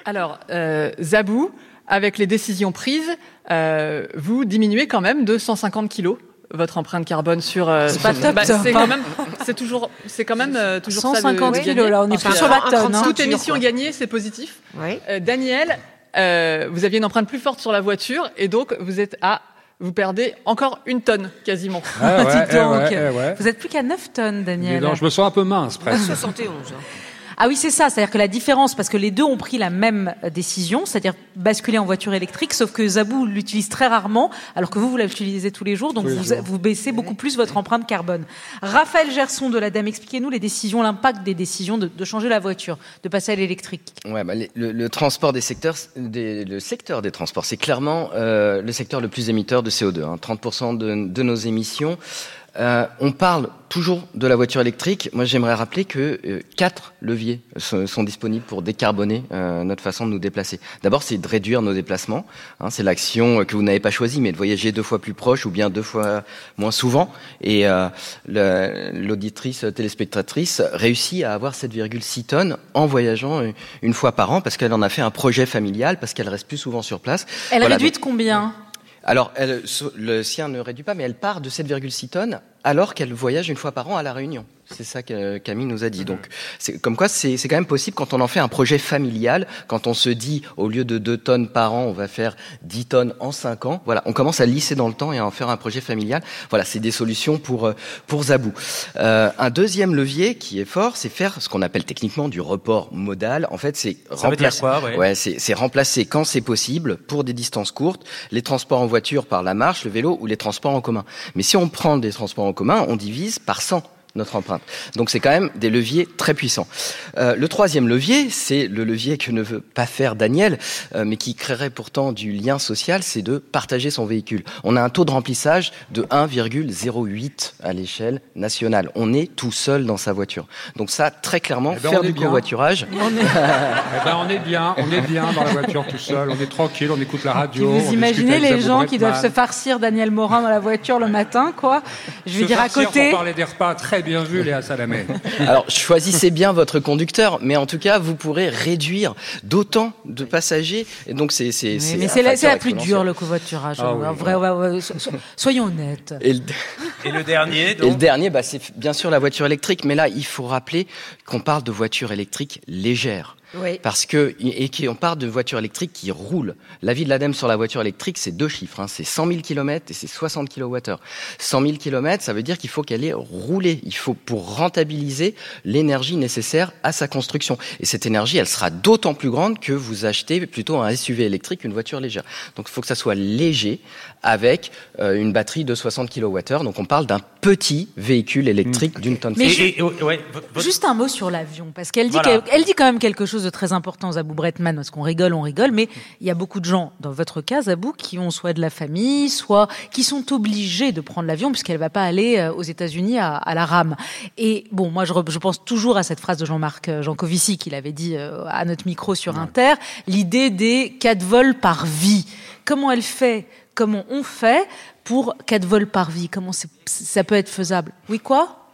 Alors, euh, Zabou, avec les décisions prises, euh, vous diminuez quand même de 150 kilos votre empreinte carbone sur. euh, C'est pas sur- top, bah, ça. c'est quand même, c'est toujours, c'est quand même euh, toujours ça de- 150 de kilos, là, on est Enfin, plus sur la tonne. hein. 35 Toute émission gagnée, c'est positif. Oui. Euh, Daniel, euh, vous aviez une empreinte plus forte sur la voiture et donc vous êtes à, vous perdez encore une tonne quasiment. Ah ouais, [laughs] eh donc. ouais, eh ouais. Vous êtes plus qu'à 9 tonnes, Daniel. donc, je me sens un peu mince presque. 71. hein. Ah oui, c'est ça. C'est-à-dire que la différence, parce que les deux ont pris la même décision, c'est-à-dire basculer en voiture électrique, sauf que Zabou l'utilise très rarement, alors que vous, vous l'utilisez tous les jours, donc vous, jours. vous baissez beaucoup plus votre empreinte carbone. Raphaël Gerson de l'ADEME, expliquez-nous les décisions, l'impact des décisions de, de changer la voiture, de passer à l'électrique. Ouais, bah, les- le, le transport des secteurs, des- le secteur des transports, c'est clairement euh, le secteur le plus émetteur de CO2. hein, 30% de, de nos émissions. Euh, on parle toujours de la voiture électrique. Moi, j'aimerais rappeler que euh, quatre leviers sont, sont disponibles pour décarboner euh, notre façon de nous déplacer. D'abord, c'est de réduire nos déplacements. hein, c'est l'action que vous n'avez pas choisie, mais de voyager deux fois plus proche ou bien deux fois moins souvent. Et euh, l'auditrice téléspectatrice réussit à avoir 7,6 tonnes en voyageant une- une fois par an parce qu'elle en a fait un projet familial, parce qu'elle reste plus souvent sur place. Elle Voilà, réduit de combien? Alors, elle, le sien ne réduit pas, mais elle part de 7,6 tonnes alors qu'elle voyage une fois par an à La Réunion. C'est ça que Camille nous a dit. Donc, c'est comme quoi c'est quand même possible quand on en fait un projet familial, quand on se dit au lieu de 2 tonnes par an, on va faire 10 tonnes en 5 ans. Voilà, on commence à lisser dans le temps et à en faire un projet familial. Voilà, c'est des solutions pour euh, pour Zabou. Euh, un deuxième levier qui est fort, c'est faire ce qu'on appelle techniquement du report modal. En fait, c'est quoi, ouais c'est remplacer quand c'est possible pour des distances courtes les transports en voiture par la marche, le vélo ou les transports en commun. Mais si on prend des transports en commun, on divise par 100 notre empreinte. Donc c'est quand même des leviers très puissants. Euh, le troisième levier, c'est le levier que ne veut pas faire Daniel, euh, mais qui créerait pourtant du lien social, c'est de partager son véhicule. On a un taux de remplissage de 1,08 à l'échelle nationale. On est tout seul dans sa voiture. Donc ça, très clairement, Eh ben, faire on est du bien. covoiturage. [laughs] Eh ben, on est bien, on est bien dans la voiture tout seul, on est tranquille, on écoute la radio. on Vous imaginez les gens qui doivent se farcir Daniel Morin dans la voiture le matin, quoi Je vais dire à côté. Parler des repas, très bien vu, Léa Salamé. [laughs] Alors, choisissez bien votre conducteur, mais en tout cas, vous pourrez réduire d'autant de passagers. Et donc, c'est c'est Mais, c'est mais un c'est la, plus dure le covoiturage. Ah En oui, vrai, ouais, ouais, so- so- soyons honnêtes. Et le, [laughs] Et le dernier, et le donc dernier, bah, c'est bien sûr la voiture électrique, mais là, il faut rappeler qu'on parle de voiture électrique légère. Oui. Parce que, et qu'on parle de voiture électrique qui roule. L'avis de l'ADEME sur la voiture électrique, c'est deux chiffres. Hein. C'est 100 000 km et c'est 60 kWh. 100 000 km, ça veut dire qu'il faut qu'elle ait roulé. Il faut pour rentabiliser l'énergie nécessaire à sa construction. Et cette énergie, elle sera d'autant plus grande que vous achetez plutôt un SUV électrique qu'une voiture légère. Donc il faut que ça soit léger avec euh, une batterie de 60 kWh. Donc on parle d'un petit véhicule électrique d'une tonne. Mais ouais, votre- Juste un mot sur l'avion, parce qu'elle Voilà. dit quand même quelque chose de très important, Zabou Bretman, parce qu'on rigole, on rigole, mais il y a beaucoup de gens, dans votre cas, Zabou, qui ont soit de la famille, soit qui sont obligés de prendre l'avion, puisqu'elle va pas aller euh, aux États-Unis à, à la rame. Et bon, moi, je, je pense toujours à cette phrase de Jean-Marc euh, Jancovici qu'il avait dit euh, à notre micro sur Inter, l'idée des quatre vols par vie. Comment elle fait? Comment on fait pour quatre vols par vie? Comment ça peut être faisable Oui, quoi?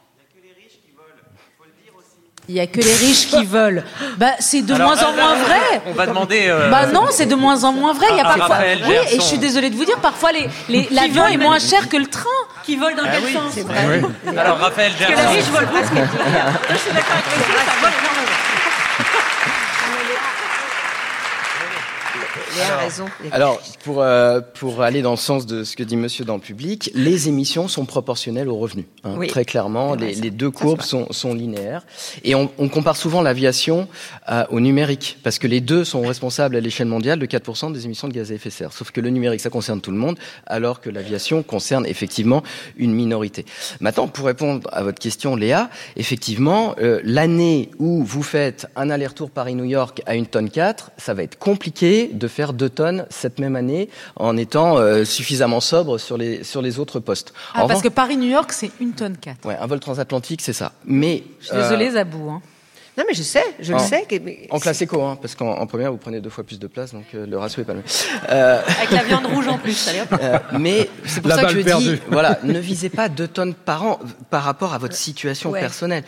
Il y a que les riches qui veulent. Bah, c'est de Alors, moins en euh, moins vrai. On va demander. euh, Bah non, c'est de moins en moins vrai. Il y a à parfois. Raphaël Oui, et je suis désolée de vous dire, parfois les, les- Qui l'avion volent est moins cher que le train. Qui volent dans Ah quel oui, sens c'est [laughs] vrai. Alors, Raphaël Parce que les riches Gerson. volent pas ce qu'elle dit. Je suis d'accord avec ça vole énormément. Léa a raison. Alors, pour, euh, pour aller dans le sens de ce que dit monsieur dans le public, les émissions sont proportionnelles aux revenus. hein. Oui. Très clairement, les, les deux courbes sont, sont linéaires. Et on, on compare souvent l'aviation euh, au numérique, parce que les deux sont responsables à l'échelle mondiale de 4% des émissions de gaz à effet de serre. Sauf que le numérique, ça concerne tout le monde, alors que l'aviation concerne effectivement une minorité. Maintenant, pour répondre à votre question, Léa, effectivement, euh, l'année où vous faites un aller-retour Paris-New York à une tonne 4, ça va être compliqué de faire deux tonnes cette même année en étant euh, suffisamment sobre sur les, sur les autres postes. Ah, En parce que Paris-New York, c'est une tonne 4. Ouais, un vol transatlantique, c'est ça. Mais Je suis désolée, euh, Zabou. Hein. Non, mais je sais, je en, le sais. que- mais- En classe éco, hein, parce qu'en en première, vous prenez deux fois plus de place, donc euh, le ratio est pas le même. Euh, Avec la viande rouge en plus, allez hop. [laughs] euh, mais c'est pour La ça que je dis, perdue. voilà, ne visez pas deux tonnes par an par rapport à votre situation Ouais. personnelle.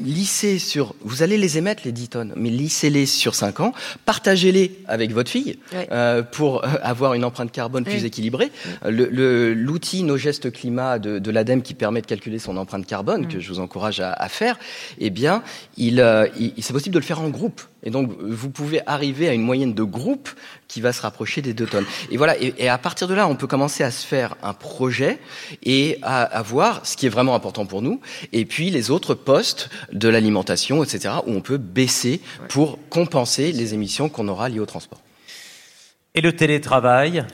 Lissez sur, vous allez les émettre les 10 tonnes, mais lissez-les sur 5 ans, partagez-les avec votre fille Ouais. euh, pour euh, avoir une empreinte carbone plus équilibrée. Le- le- L'outil Nos gestes climat de, de l'ADEME qui permet de calculer son empreinte carbone, que je vous encourage à, à faire, eh bien, il, euh, c'est possible de le faire en groupe. Et donc, vous pouvez arriver à une moyenne de groupe qui va se rapprocher des deux tonnes. Et voilà. Et, et à partir de là, on peut commencer à se faire un projet et à, à voir ce qui est vraiment important pour nous. Et puis les autres postes de l'alimentation, etc., où on peut baisser pour compenser les émissions qu'on aura liées au transport. Et le télétravail?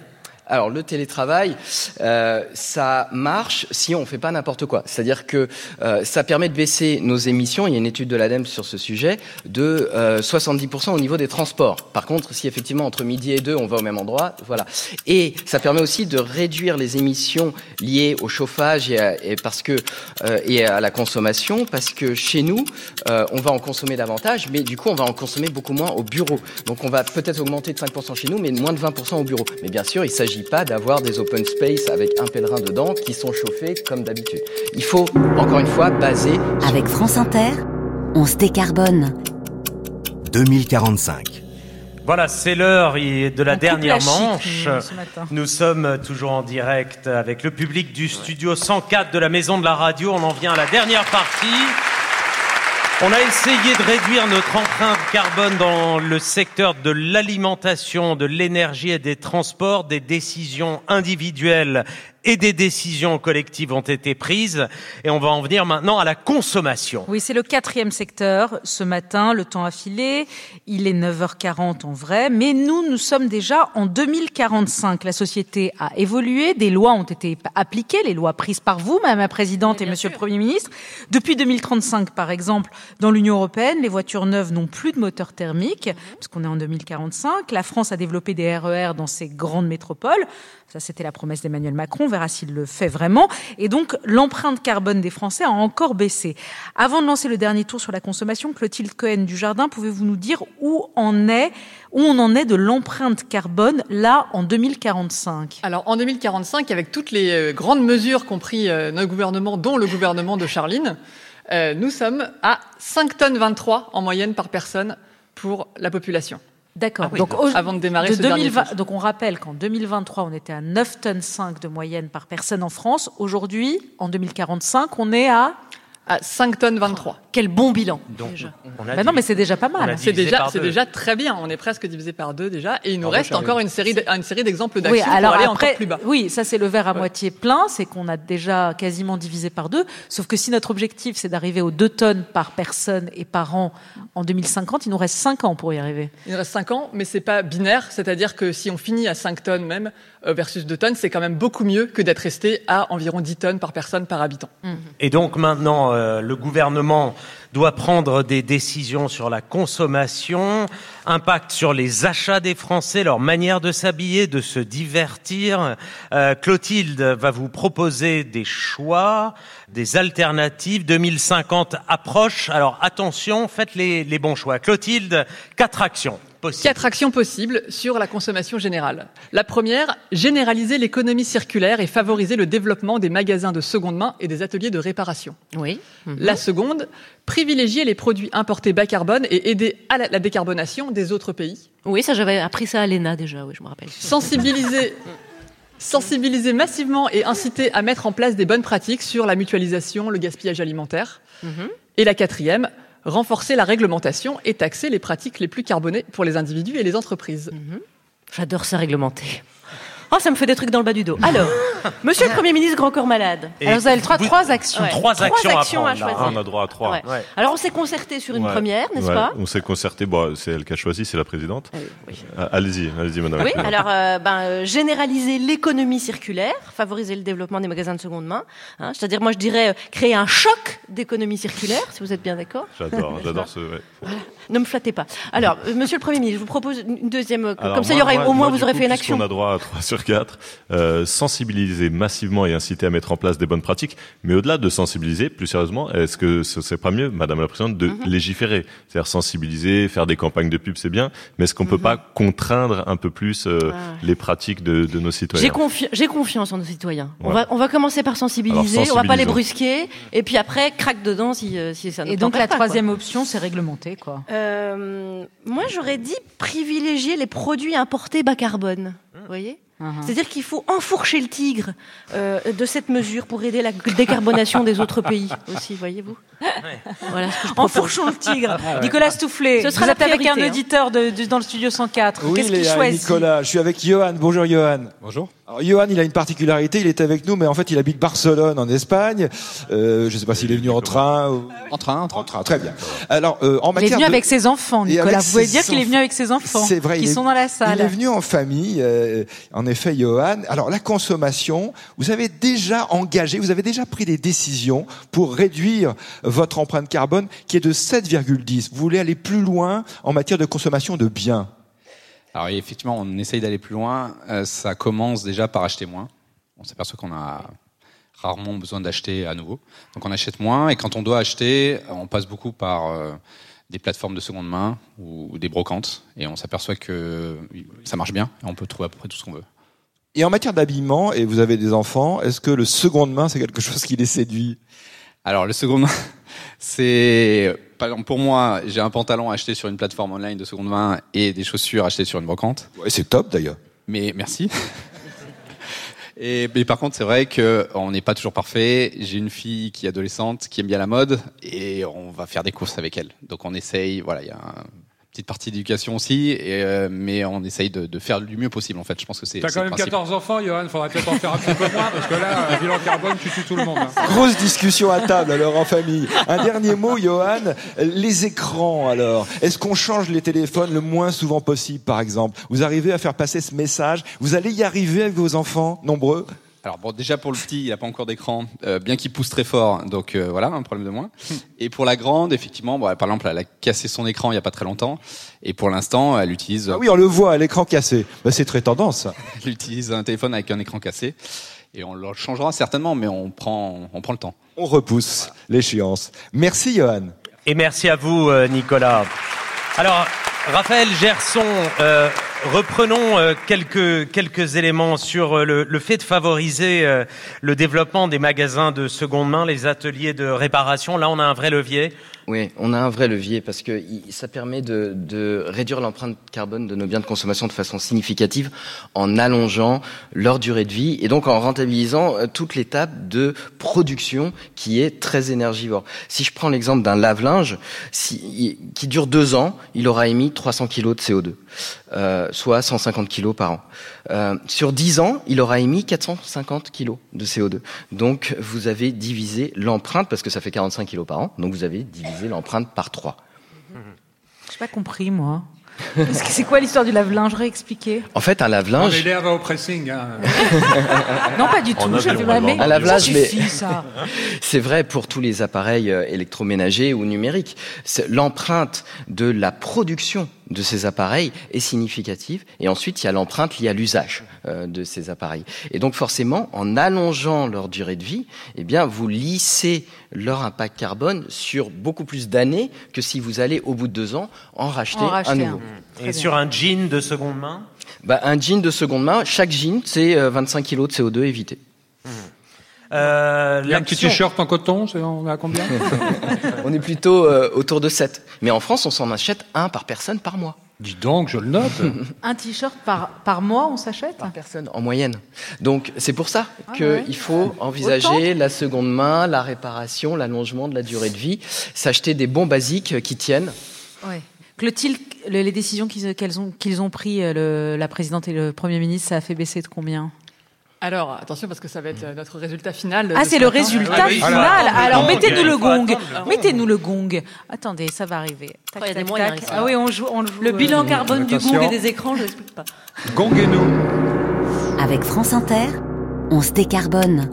Alors le télétravail, euh, ça marche si on fait pas n'importe quoi. C'est-à-dire que euh, ça permet de baisser nos émissions. Il y a une étude de l'ADEME sur ce sujet de euh, 70% au niveau des transports. Par contre, si effectivement entre midi et deux on va au même endroit, voilà. Et ça permet aussi de réduire les émissions liées au chauffage et, à- et parce que euh, et à la consommation, parce que chez nous euh, on va en consommer davantage, mais du coup on va en consommer beaucoup moins au bureau. Donc on va peut-être augmenter de 5% chez nous, mais moins de 20% au bureau. Mais bien sûr, il s'agit pas d'avoir des open space avec un pèlerin dedans qui sont chauffés comme d'habitude. Il faut encore une fois baser Avec France Inter, on se décarbone. 2045. Voilà, c'est l'heure de la On dernière la manche. matin. Nous sommes toujours en direct avec le public du studio 104 de la Maison de la Radio. On en vient à la dernière partie. On a essayé de réduire notre empreinte carbone dans le secteur de l'alimentation, de l'énergie et des transports. Des décisions individuelles et des décisions collectives ont été prises. Et on va en venir maintenant à la consommation. Oui, c'est le quatrième secteur. Ce matin, le temps a filé. Il est 9h40 en vrai. Mais nous, nous sommes déjà en 2045. La société a évolué. Des lois ont été appliquées. Les lois prises par vous, Madame la Présidente et Monsieur le Premier ministre. Depuis 2035, par exemple, dans l'Union Européenne, les voitures neuves n'ont plus de moteur thermique, puisqu'on est en 2045. La France a développé des RER dans ses grandes métropoles. Ça, c'était la promesse d'Emmanuel Macron. On verra s'il le fait vraiment. Et donc, l'empreinte carbone des Français a encore baissé. Avant de lancer le dernier tour sur la consommation, Clotilde Cohen du Jardin, pouvez-vous nous dire où on en est de l'empreinte carbone là en 2045 Alors en 2045, avec toutes les euh, grandes mesures qu'ont pris euh, notre gouvernement, dont le gouvernement de Charline, euh, nous sommes à 5 tonnes 23 en moyenne par personne pour la population. D'accord. Ah oui, donc, avant de démarrer de ce dernier 2020 tour. donc on rappelle qu'en 2023, on était à 9 tonnes 5 de moyenne par personne en France. Aujourd'hui, en 2045, on est à à 5 tonnes 23. quel bon bilan. Donc, on a Bah non, mais c'est déjà pas mal. C'est déjà, c'est déjà très bien. On est presque divisé par deux déjà, et il nous Bravo, reste encore une série, de- une série d'exemples Oui, d'actions alors pour aller après, encore plus bas. oui, ça c'est le verre à moitié plein, c'est qu'on a déjà quasiment divisé par deux. Sauf que si notre objectif c'est d'arriver aux 2 tonnes par personne et par an en 2050, il nous reste 5 ans pour y arriver. Il nous reste 5 ans, mais c'est pas binaire, c'est-à-dire que si on finit à 5 tonnes même euh, versus 2 tonnes, c'est quand même beaucoup mieux que d'être resté à environ 10 tonnes par personne par habitant. Et donc maintenant, euh, le gouvernement doit prendre des décisions sur la consommation, impact sur les achats des Français, leur manière de s'habiller, de se divertir. Euh, Clotilde va vous proposer des choix, des alternatives. 2050 approche. Alors attention, faites les, les bons choix. Clotilde, quatre actions possibles. Quatre actions possibles sur la consommation générale. La première, généraliser l'économie circulaire et favoriser le développement des magasins de seconde main et des ateliers de réparation. Oui. La seconde, privilégier les produits importés bas carbone et aider à la, la décarbonation des autres pays. Oui, ça j'avais appris ça à l'ENA déjà, oui, je me rappelle. Sensibiliser, sensibiliser massivement et inciter à mettre en place des bonnes pratiques sur la mutualisation, le gaspillage alimentaire. Mhm. Et la quatrième, renforcer la réglementation et taxer les pratiques les plus carbonées pour les individus et les entreprises. J'adore ça réglementer. Oh, ça me fait des trucs dans le bas du dos. Alors, [laughs] monsieur le Premier ministre, grand corps malade. Et Alors vous avez trois, trois actions. Ouais. Trois actions à actions à, prendre, là. choisir. On a droit à trois. Ouais. Ouais. Alors, on s'est concerté sur une Ouais. première, n'est-ce Ouais, pas On s'est concerté. Bon, c'est elle qui a choisi, c'est la présidente. Ah oui. Ah, Allez-y, allez-y, madame. la Oui, présidente. alors euh, ben, euh, généraliser l'économie circulaire, favoriser le développement des magasins de seconde main. hein. C'est-à-dire, moi, je dirais euh, créer un choc d'économie circulaire, si vous êtes bien d'accord. J'adore, [laughs] j'adore ce. ouais. Ne me flattez pas. Alors, euh, Monsieur le Premier ministre, je vous propose une deuxième. euh, Alors comme ça, il y moi- au moins, moi, vous aurez coup, fait une action. a droit à 3 [laughs] sur 4. Euh, sensibiliser massivement et inciter à mettre en place des bonnes pratiques. Mais au-delà de sensibiliser, plus sérieusement, est-ce que ce serait pas mieux, Madame la Présidente, de Mhm. légiférer? C'est-à-dire sensibiliser, faire des campagnes de pub, c'est bien. Mais est-ce qu'on Mhm. peut pas contraindre un peu plus euh, Ah. les pratiques de, de nos J'ai citoyens confi- j'ai confiance en nos citoyens. On, va, on va commencer par sensibiliser, Alors, on va pas les brusquer, et puis après, craque dedans si, euh, si ça ne Et donc la quoi. troisième option, c'est réglementer quoi. Euh, moi, j'aurais dit privilégier les produits importés bas carbone. Vous voyez? C'est-à-dire qu'il faut enfourcher le tigre euh, de cette mesure pour aider la décarbonation des autres pays [laughs] aussi, voyez-vous Voilà je propose. Enfourchons le tigre. Nicolas Stoufflet, Ce sera vous êtes avec un hein. auditeur de- de- dans le studio 104. Oui, Qu'est-ce qu'il choisit? Nicolas, je suis avec Johan. Bonjour Johan. Bonjour. Alors, Johan, il a une particularité, il est avec nous, mais en fait, il habite Barcelone, en Espagne. Euh, je ne sais pas s'il est venu en train. Ou... En train, en train. En train, très bien. Alors, euh, en Il est matière venu de- avec ses enfants, Nicolas. Vous pouvez dire qu'il est venu avec ses enfants C'est vrai, qui il est- sont dans la salle. Il est venu en famille, euh, en effet, Johan. Alors, la consommation, vous avez déjà engagé, vous avez déjà pris des décisions pour réduire votre empreinte carbone qui est de 7,10. Vous voulez aller plus loin en matière de consommation de biens. Alors effectivement, on essaye d'aller plus loin. Euh, ça commence déjà par acheter moins. On s'aperçoit qu'on a rarement besoin d'acheter à nouveau. Donc on achète moins et quand on doit acheter, on passe beaucoup par euh, des plateformes de seconde main ou, ou des brocantes et on s'aperçoit que ça marche bien et on peut trouver à peu près tout ce qu'on veut. Et en matière d'habillement, et vous avez des enfants, est-ce que le seconde main, c'est quelque chose qui les séduit? Alors le seconde main, c'est par exemple pour moi, j'ai un pantalon acheté sur une plateforme online de seconde main et des chaussures achetées sur une brocante. Ouais, c'est top d'ailleurs. Mais merci. [laughs] Et mais par contre, c'est vrai que on n'est pas toujours parfait. J'ai une fille qui est adolescente, qui aime bien la mode, et on va faire des courses avec elle. Donc on essaye. Voilà, il y a une petite partie d'éducation aussi, et, euh, mais on essaye de, de faire du mieux possible. En fait, je pense que c'est. T'as quand même principe. 14 enfants, Johan. Faudrait peut-être en faire un petit peu moins parce que là, un bilan carbone, tu tues tout le monde. hein. Grosse discussion à table alors en famille. Un dernier mot, Johan. Les écrans alors. Est-ce qu'on change les téléphones le moins souvent possible, par exemple? Vous arrivez à faire passer ce message Vous allez y arriver avec vos enfants nombreux? Alors bon, déjà pour le petit, il a pas encore d'écran, euh, bien qu'il pousse très fort, donc euh, voilà, un problème de moins. [laughs] Et pour la grande, effectivement, bon, par exemple, elle a cassé son écran il y a pas très longtemps, et pour l'instant, elle utilise, Ah oui, on le voit à l'écran cassé. Bah, c'est très tendance. ça. [laughs] elle utilise un téléphone avec un écran cassé, et on le changera certainement, mais on prend, on prend le temps. On repousse l'échéance. Merci, Johan. Et merci à vous, euh, Nicolas. Alors, Raphaël Gerson, euh, reprenons euh, quelques, quelques éléments sur euh, le, fait de favoriser euh, le développement des magasins de seconde main, les ateliers de réparation. Là, on a un vrai levier. Oui, on a un vrai levier parce que ça permet de, réduire l'empreinte carbone de nos biens de consommation de façon significative en allongeant leur durée de vie et donc en rentabilisant toute l'étape de production qui est très énergivore. Si je prends l'exemple d'un lave-linge qui dure deux ans, il aura émis 300 kg de CO2, euh, soit 150 kg par an. Euh, sur 10 ans, il aura émis 450 kg de CO2. Donc vous avez divisé l'empreinte, parce que ça fait 45 kg par an, donc vous avez divisé l'empreinte par 3. J'ai pas compris, moi. Parce que C'est quoi l'histoire du lave-linge? Réexpliquer. En fait, un On lave-linge... est l'air au pressing. Hein. [laughs] Non, pas du tout. mais Un lave-linge, mais-. [laughs] C'est vrai pour tous les appareils euh, électroménagers ou numériques. C'est- L'empreinte de la production de ces appareils est significative. Et ensuite, il y a l'empreinte liée à l'usage euh, de ces appareils. Et donc, forcément, en allongeant leur durée de vie, eh bien, vous lissez leur impact carbone sur beaucoup plus d'années que si vous allez, au bout de deux ans, en racheter, En racheter un un. nouveau. Et sur un jean de seconde main? Bah, un jean de seconde main, chaque jean, c'est euh, 25 kg de CO2 évité. Euh, Il y a un petit t-shirt en coton, on est à combien [laughs] On est plutôt euh, autour de 7. Mais en France, on s'en achète un par personne par mois. Dis donc, je le note. [laughs] Un t-shirt par, par mois, on s'achète Par personne, en moyenne. Donc c'est pour ça Ah qu'il ouais. faut envisager la seconde main, la réparation, l'allongement de la durée de vie, s'acheter des bons basiques qui tiennent. Ouais. Clotilde, le- les décisions qu'ils ont, qu'ils ont pris, euh, la présidente et le Premier ministre, ça a fait baisser de combien? Alors, attention, parce que ça va être euh, notre résultat final. Ah, c'est ce le matin. résultat final. Alors, mettez-nous le gong. Mettez-nous le gong. Attendez, ça va arriver. Tac, il y a des tac, moyens tac. Ah oui, on joue. On joue Le euh, bilan carbone du. Gong et des écrans, je l'explique pas. Gonguez-nous. Avec France Inter, on se décarbone.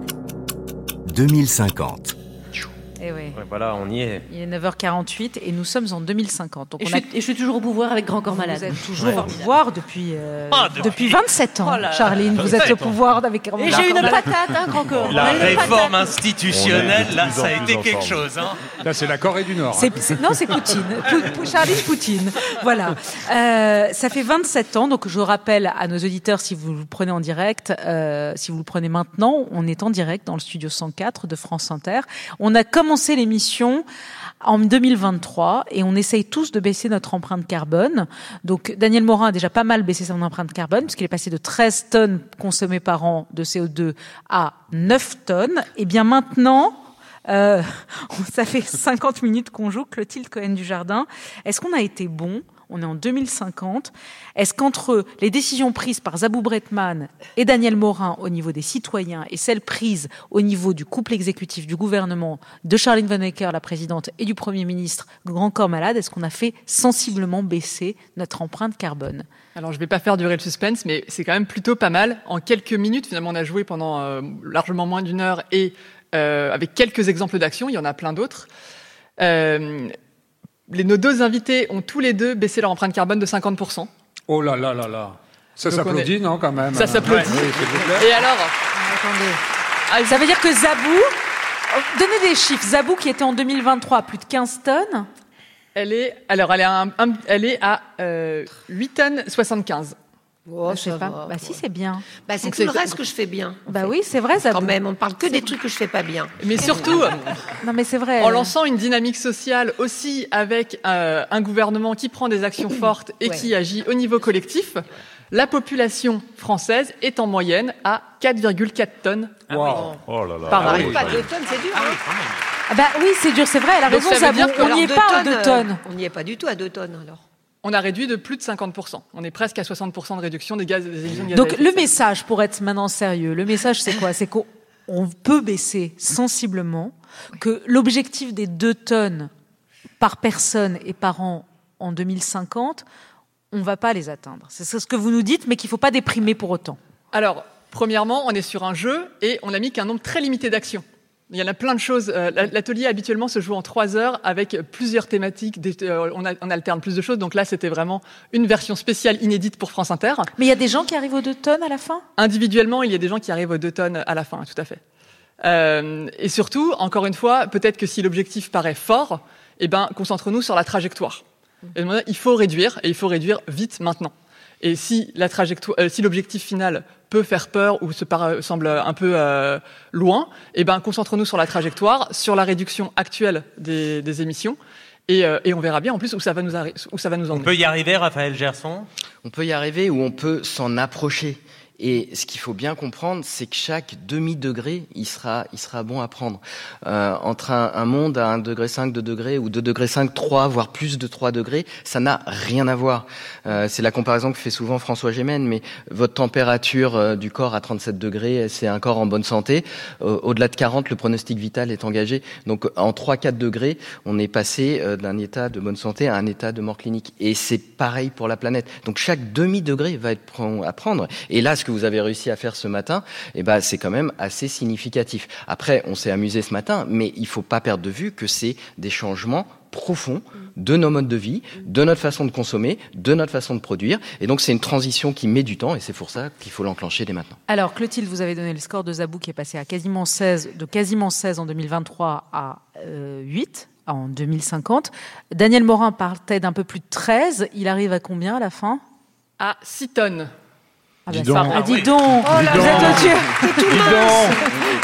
2050. Eh oui. Ouais, voilà, on y est. Il est 9h48 et nous sommes en 2050. Donc Et on je, a suis, et je suis toujours au pouvoir avec Grand Corps Malade. Vous êtes toujours au pouvoir depuis, euh, Ah, depuis... depuis- 27 ans, Oh. Charline. Vous êtes au pouvoir avec Et j'ai une patate, hein, Grand Corps. La réforme institutionnelle, là, ça a été quelque chose. Hein. Là, c'est la Corée du Nord. hein. Non, c'est Poutine. Pou- Pou- Charline Poutine. Voilà. Euh, ça fait 27 ans. Donc, je rappelle à nos auditeurs, si vous le prenez en direct, euh, si vous le prenez maintenant, on est en direct dans le studio 104 de France Inter. On a commencé l'émission en 2023 et on essaye tous de baisser notre empreinte carbone. Donc Daniel Morin a déjà pas mal baissé son empreinte carbone puisqu'il est passé de 13 tonnes consommées par an de CO2 à 9 tonnes. Et bien maintenant, euh, [laughs] ça fait 50 minutes qu'on joue, Clotilde Cohen du Jardin. Est-ce qu'on a été bon? On est en 2050. Est-ce qu'entre les décisions prises par Zabou Bretman et Daniel Morin au niveau des citoyens et celles prises au niveau du couple exécutif du gouvernement de Charlene Van Ecker, la présidente, et du Premier ministre, grand corps malade, est-ce qu'on a fait sensiblement baisser notre empreinte carbone? Alors, je ne vais pas faire durer le suspense, mais c'est quand même plutôt pas mal. En quelques minutes, finalement, on a joué pendant euh, largement moins d'une heure et euh, avec quelques exemples d'action, il y en a plein d'autres. Euh, les, nos deux invités ont tous les deux baissé leur empreinte carbone de 50%. Oh là là là là. Ça s'applaudit, non, quand même Ça s'applaudit. Ouais. Et alors Attendez. Ça veut dire que Zabou. Donnez des chiffres. Zabou, qui était en 2023 à plus de 15 tonnes. Elle est, alors, elle est à, un- un- elle est à euh, 8 tonnes 75. Je sais pas. Bah si, c'est bien. Bah, c'est tout le reste que je fais bien. Bah oui, c'est vrai, Zabou. Quand même, on ne parle que des trucs que je fais pas bien. Mais surtout, Non, mais c'est vrai. en lançant une dynamique sociale aussi avec euh, un gouvernement qui prend des actions fortes et Ouais. qui agit au niveau collectif, la population française est en moyenne à 4,4 tonnes. Wow. Oh là là. Par On an. n'arrive pas à deux tonnes, c'est dur. hein. Ah Bah oui, c'est dur, c'est vrai. Elle a raison, ça veut Zabou. dire que On Alors, n'y est pas à tonnes, 2 euh, tonnes. On n'y est pas du tout à deux tonnes, alors. On a réduit de plus de 50%. On est presque à 60% de réduction des gaz des émissions de gaz à effet de le message, pour être maintenant sérieux, le message c'est quoi? C'est qu'on on peut baisser sensiblement, que l'objectif des 2 tonnes par personne et par an en 2050, on va pas les atteindre. C'est ce que vous nous dites, mais qu'il faut pas déprimer pour autant. Alors, premièrement, on est sur un jeu et on n'a mis qu'un nombre très limité d'actions. Il y en a plein de choses. Euh, la- L'atelier habituellement se joue en trois heures avec plusieurs thématiques. Euh, on, a- on alterne plus de choses. Donc là, c'était vraiment une version spéciale inédite pour France Inter. Mais il y a des gens qui arrivent aux 2 tonnes à la fin? Individuellement, il y a des gens qui arrivent aux deux tonnes à la fin, tout à fait. Euh, et surtout, encore une fois, peut-être que si l'objectif paraît fort, eh ben, concentrons-nous sur la trajectoire. Et il faut réduire, et il faut réduire vite maintenant. Et si l'objectif final peut faire peur ou se para- semble un peu euh, loin, eh ben, concentrons-nous sur la trajectoire, sur la réduction actuelle des, des émissions, et, euh, et on verra bien en plus où ça va nous, arri- où ça va nous On emmener. peut y arriver, Raphaël Gerson? On peut y arriver ou on peut s'en approcher. Et ce qu'il faut bien comprendre, c'est que chaque demi-degré, il sera, il sera bon à prendre. Euh, entre un, monde à 1 degré 5, 2 degrés, ou 2 degrés 5, 3, voire plus de 3 degrés, ça n'a rien à voir. Euh, c'est la comparaison que fait souvent François Gémen, mais votre température euh, du corps à 37 degrés, c'est un corps en bonne santé. Au-delà de 40, le pronostic vital est engagé. Donc en 3-4 degrés, on est passé d'un état de bonne santé à un état de mort clinique. Et c'est pareil pour la planète. Donc chaque demi-degré va être à prendre. Et là, ce que vous avez réussi à faire ce matin, eh ben, c'est quand même assez significatif. Après, on s'est amusé ce matin, mais il faut pas perdre de vue que c'est des changements profonds de nos modes de vie, de notre façon de consommer, de notre façon de produire. Et donc, c'est une transition qui met du temps et c'est pour ça qu'il faut l'enclencher dès maintenant. Alors, Clotilde, vous avez donné le score de Zabou qui est passé à quasiment 16, de quasiment 16 en 2023 à euh, 8 en 2050. Daniel Morin partait d'un peu plus de 13. Il arrive à combien à la fin? À 6 tonnes. Ah, Dis bah, donc. ça- ah, dis Ah oui. donc Oh là Vous êtes tout Dis donc.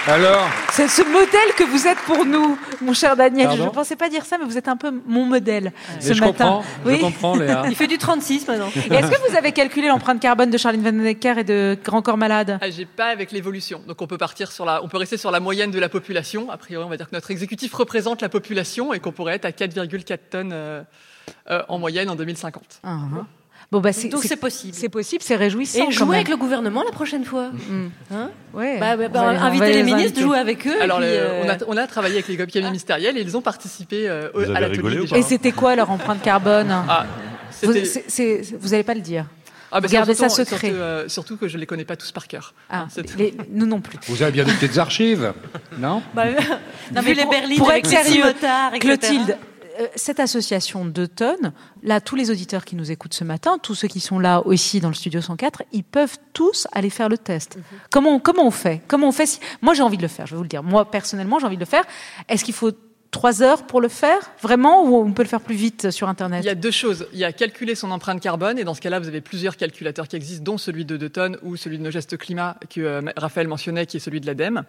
Alors C'est ce modèle que vous êtes pour nous, mon cher Daniel. Pardon je ne pensais pas dire ça, mais vous êtes un peu mon modèle ce Mais je matin. comprends, je comprends, Léa. [laughs] Il fait du 36 maintenant. [laughs] Est-ce que vous avez calculé l'empreinte carbone de Charline Van Necker et de Grand Corps Malade Ah, J'ai pas avec l'évolution. Donc on peut partir sur la, on peut rester sur la moyenne de la population. A priori, on va dire que notre exécutif représente la population et qu'on pourrait être à 4,4 tonnes euh, euh, en moyenne en 2050. Ah, ah. Bon, bah, c'est, Donc c'est possible. C'est possible, c'est réjouissant. Et quand jouer même. avec le gouvernement la prochaine fois. Hein Ouais. Bah, bah, bah, inviter les, les ministres, inviter. jouer avec eux. et Alors puis, le- euh, on, a, on a travaillé avec les cabinets ministériels et ils ont participé euh, Vous à avez l'atelier. rigolé ou déjà. pas Et c'était quoi leur empreinte carbone Ah, vous, c'était- c'est- c'est- vous allez pas le dire. Ah, bah, gardez ça surtout- secret. Surtout, euh, surtout que je les connais pas tous par cœur. Ah, les- nous non plus. Vous avez bien des petites archives, non? Bah, [laughs] non, Vu vu les pour- berlines pour avec être les sérieux. Clotilde, euh, cette association de tonnes, là, tous les auditeurs qui nous écoutent ce matin, tous ceux qui sont là aussi dans le studio 104, ils peuvent tous aller faire le test. Mhm. Comment, on- comment on fait? Comment on fait si... Moi, j'ai envie de le faire, je vais vous le dire. Moi, personnellement, j'ai envie de le faire. Est-ce qu'il faut trois heures pour le faire, vraiment, ou on peut le faire plus vite sur Internet? Il y a deux choses. Il y a calculer son empreinte carbone, et dans ce cas-là, vous avez plusieurs calculateurs qui existent, dont celui de 2 tonnes ou celui de nos gestes climat que euh, Raphaël mentionnait, qui est celui de l'ADEME.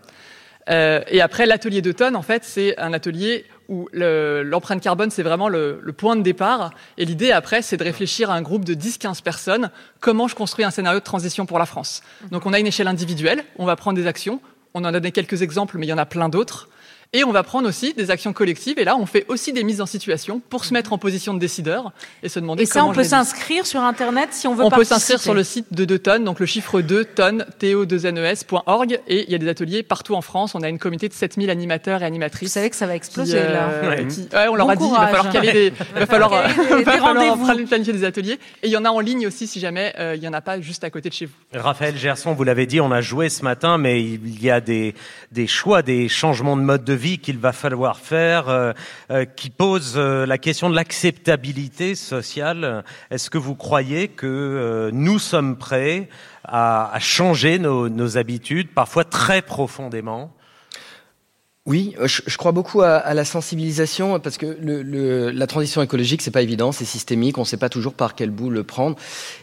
Euh, et après, l'atelier 2 tonnes, en fait, c'est un atelier où le- l'empreinte carbone, c'est vraiment le point de départ. Et l'idée, après, c'est de réfléchir à un groupe de 10-15 personnes, comment je construis un scénario de transition pour la France? Donc on a une échelle individuelle, on va prendre des actions, on en a donné quelques exemples, mais il y en a plein d'autres. Et on va prendre aussi des actions collectives. Et là, on fait aussi des mises en situation pour se mettre en position de décideur et se demander Et ça, comment on peut s'inscrire sur Internet si on veut On peut s'inscrire sur le site de 2 tonnes, donc le chiffre 2 tonnes, to2nes.org, et il y a des ateliers partout en France. On a une communauté de 7000 animateurs et animatrices. Vous savez que ça va exploser, là. ouais, qui- ouais, on leur Bon a dit, [laughs] il va falloir caler des, [laughs] il va falloir, des- il va falloir planifier des ateliers. Et il y en a en ligne aussi si jamais euh, il y en a pas juste à côté de chez vous. Raphaël Gerson, vous l'avez dit, on a joué ce matin, mais il y a des, des choix, des changements de mode de vie qu'il va falloir faire, euh, euh, qui posent euh, la question de l'acceptabilité sociale. Est-ce que vous croyez que nous sommes prêts à, changer nos habitudes, parfois très profondément Oui, euh, je, je crois beaucoup à, à la sensibilisation parce que le, le- la transition écologique, c'est pas évident, c'est systémique, on ne sait pas toujours par quel bout le prendre.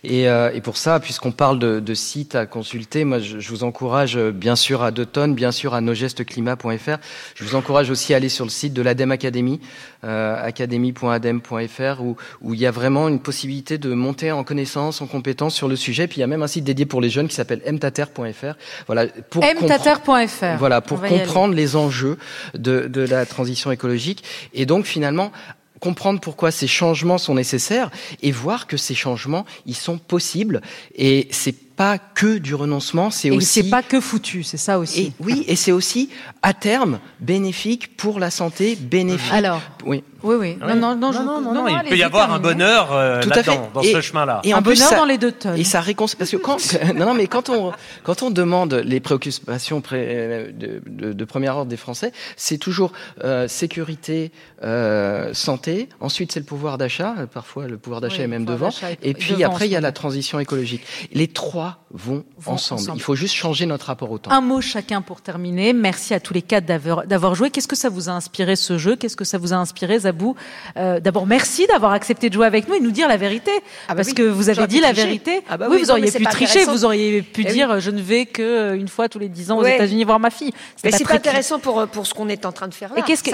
Et, euh, et pour ça, puisqu'on parle de, de sites à consulter, moi, je, je vous encourage euh, bien sûr à deux tonnes, bien sûr à nosgestesclimat.fr. Je vous encourage aussi à aller sur le site de l'ADEME Academy, euh, academy.adem.fr, où, où il y a vraiment une possibilité de monter en connaissance, en compétence sur le sujet. Puis il y a même un site dédié pour les jeunes qui s'appelle mtater.fr. Voilà, pour mtater.fr. voilà, pour comprendre les enjeux de, de la transition écologique et donc finalement comprendre pourquoi ces changements sont nécessaires et voir que ces changements ils sont possibles et c'est pas que du renoncement, c'est Et aussi c'est pas que foutu, c'est ça aussi. et oui et c'est aussi à terme bénéfique pour la santé, bénéfique. Alors, oui. Oui, oui. Non, non, non, je- non, non, non, il peut y avoir un bonheur euh, Tout à fait. là-dedans, dans Et- ce chemin-là. Et Un plus, bonheur ça- dans les deux tonnes. Et ça réconcilie parce que quand [laughs] [laughs] non non mais quand on quand on demande les préoccupations pré- de, de, de premier ordre des Français, c'est toujours euh, sécurité, euh, santé. Ensuite c'est le pouvoir d'achat. Euh, Parfois le pouvoir d'achat Oui, est même devant. est Et puis devant après il y a la transition écologique. Les trois vont, Vont ensemble. ensemble. Il faut juste changer notre rapport au temps. Un mot chacun pour terminer. Merci à tous les quatre d'avoir d'avoir joué. Qu'est-ce que ça vous a inspiré ce jeu? Qu'est-ce que ça vous a inspiré, Zabou? Euh, D'abord, merci d'avoir accepté de jouer avec nous et nous dire la vérité, Ah bah parce oui. que vous avez dit la tricher. vérité. Ah bah oui, oui, vous non, auriez pu tricher. intéressant. Vous auriez pu Eh oui. dire, je ne vais que euh, une fois tous les dix ans aux Ouais. États-Unis voir ma fille. Mais pas c'est très pas intéressant pour, euh, pour ce qu'on est en train de faire là. Et qu'est-ce que,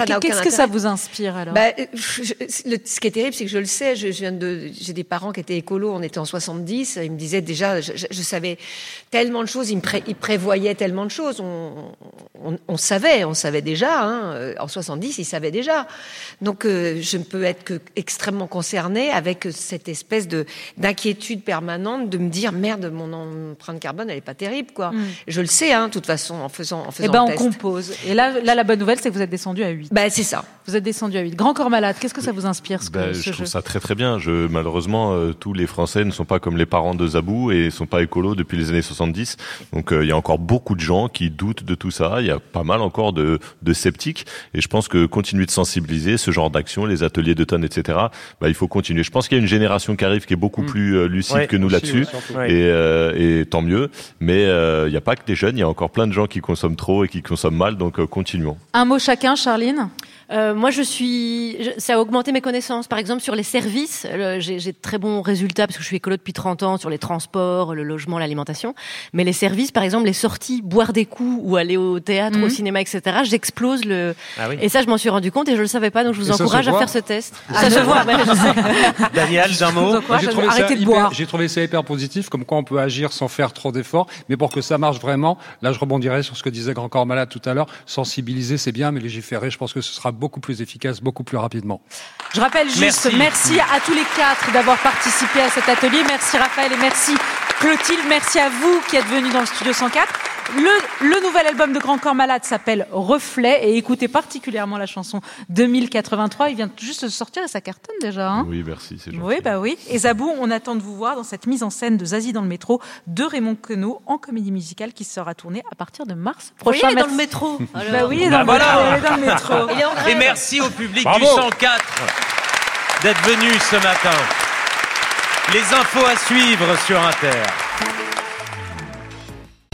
Ça que vous inspire alors? Bah, je- le- ce qui est terrible, c'est que je le sais. Je, je viens de, j'ai des parents qui étaient écolos. On était en 70. Ils me disaient déjà, je savais tellement de choses. Ils me pré- ils prévoyaient tellement de choses. On, on, on savait, on savait déjà. Hein, euh, en 70, ils savaient déjà. Donc, euh, je ne peux être que extrêmement concernée avec cette espèce de d'inquiétude permanente de me dire merde, mon empreinte carbone, elle est pas terrible, quoi. Mm. Je le sais, hein, de toute façon, en faisant, en Eh faisant ben, le on test. compose. Et là, là, la bonne nouvelle, c'est que vous êtes descendu à 8. Bah, c'est ça. Vous êtes descendu à 8. Grand corps malade, qu'est-ce que ça vous inspire, ce, que- Ben, ce je jeu trouve ça très très bien. Je, malheureusement, euh, tous les Français ne sont pas comme les parents de Zabou et sont pas écolos depuis les années 70. Donc euh, il y a encore beaucoup de gens qui doutent de tout ça. Il y a pas mal encore de, de sceptiques. Et je pense que continuer de sensibiliser ce genre d'action, les ateliers de tonnes, etc. ben, il faut continuer. Je pense qu'il y a une génération qui arrive qui est beaucoup plus euh, lucide Ouais, que nous là-dessus. ouais. Et, euh, et tant mieux. Mais euh, il n'y a pas que des jeunes. Il y a encore plein de gens qui consomment trop et qui consomment mal. Donc euh, continuons. Un mot chacun, Charline? Euh, moi, je suis. je- ça a augmenté mes connaissances. Par exemple, sur les services, le- j'ai j'ai de très bons résultats parce que je suis écolo depuis 30 ans sur les transports, le logement, l'alimentation. Mais les services, par exemple, les sorties, boire des coups ou aller au théâtre, Mhm. au cinéma, etc. J'explose le. Ah oui. Et ça, je m'en suis rendu compte et je le savais pas, donc je vous Et encourage à faire ce test. Ah, ça se voit. mais je sais. [laughs] Daniel, d'un mot J'ai trouvé, ça Arrêtez de hyper- boire. j'ai trouvé ça hyper positif, comme quoi on peut agir sans faire trop d'efforts, mais pour que ça marche vraiment, là je rebondirai sur ce que disait Grand Corps Malade tout à l'heure, sensibiliser c'est bien, mais légiférer, je pense que ce sera beaucoup plus efficace, beaucoup plus rapidement. Je rappelle juste, Merci. merci. à tous les quatre d'avoir participé à cet atelier. Merci Raphaël et merci Clotilde. Merci à vous qui êtes venus dans le studio 104. Le, le nouvel album de Grand Corps Malade s'appelle Reflet et écoutez particulièrement la chanson 2083. Il vient juste de sortir et ça cartonne déjà. Hein Oui, merci. C'est gentil. oui, bah oui. Et Zabou, on attend de vous voir dans cette mise en scène de Zazie dans le métro de Raymond Queneau en comédie musicale qui sera tournée à partir de mars Vous voyez, prochain. il est dans le métro. Bah oui, il est dans, Ah, le voilà. métro, il est dans le métro. Il est en grève. Et merci au public Bravo. du 104 d'être venu ce matin. Les infos à suivre sur Inter.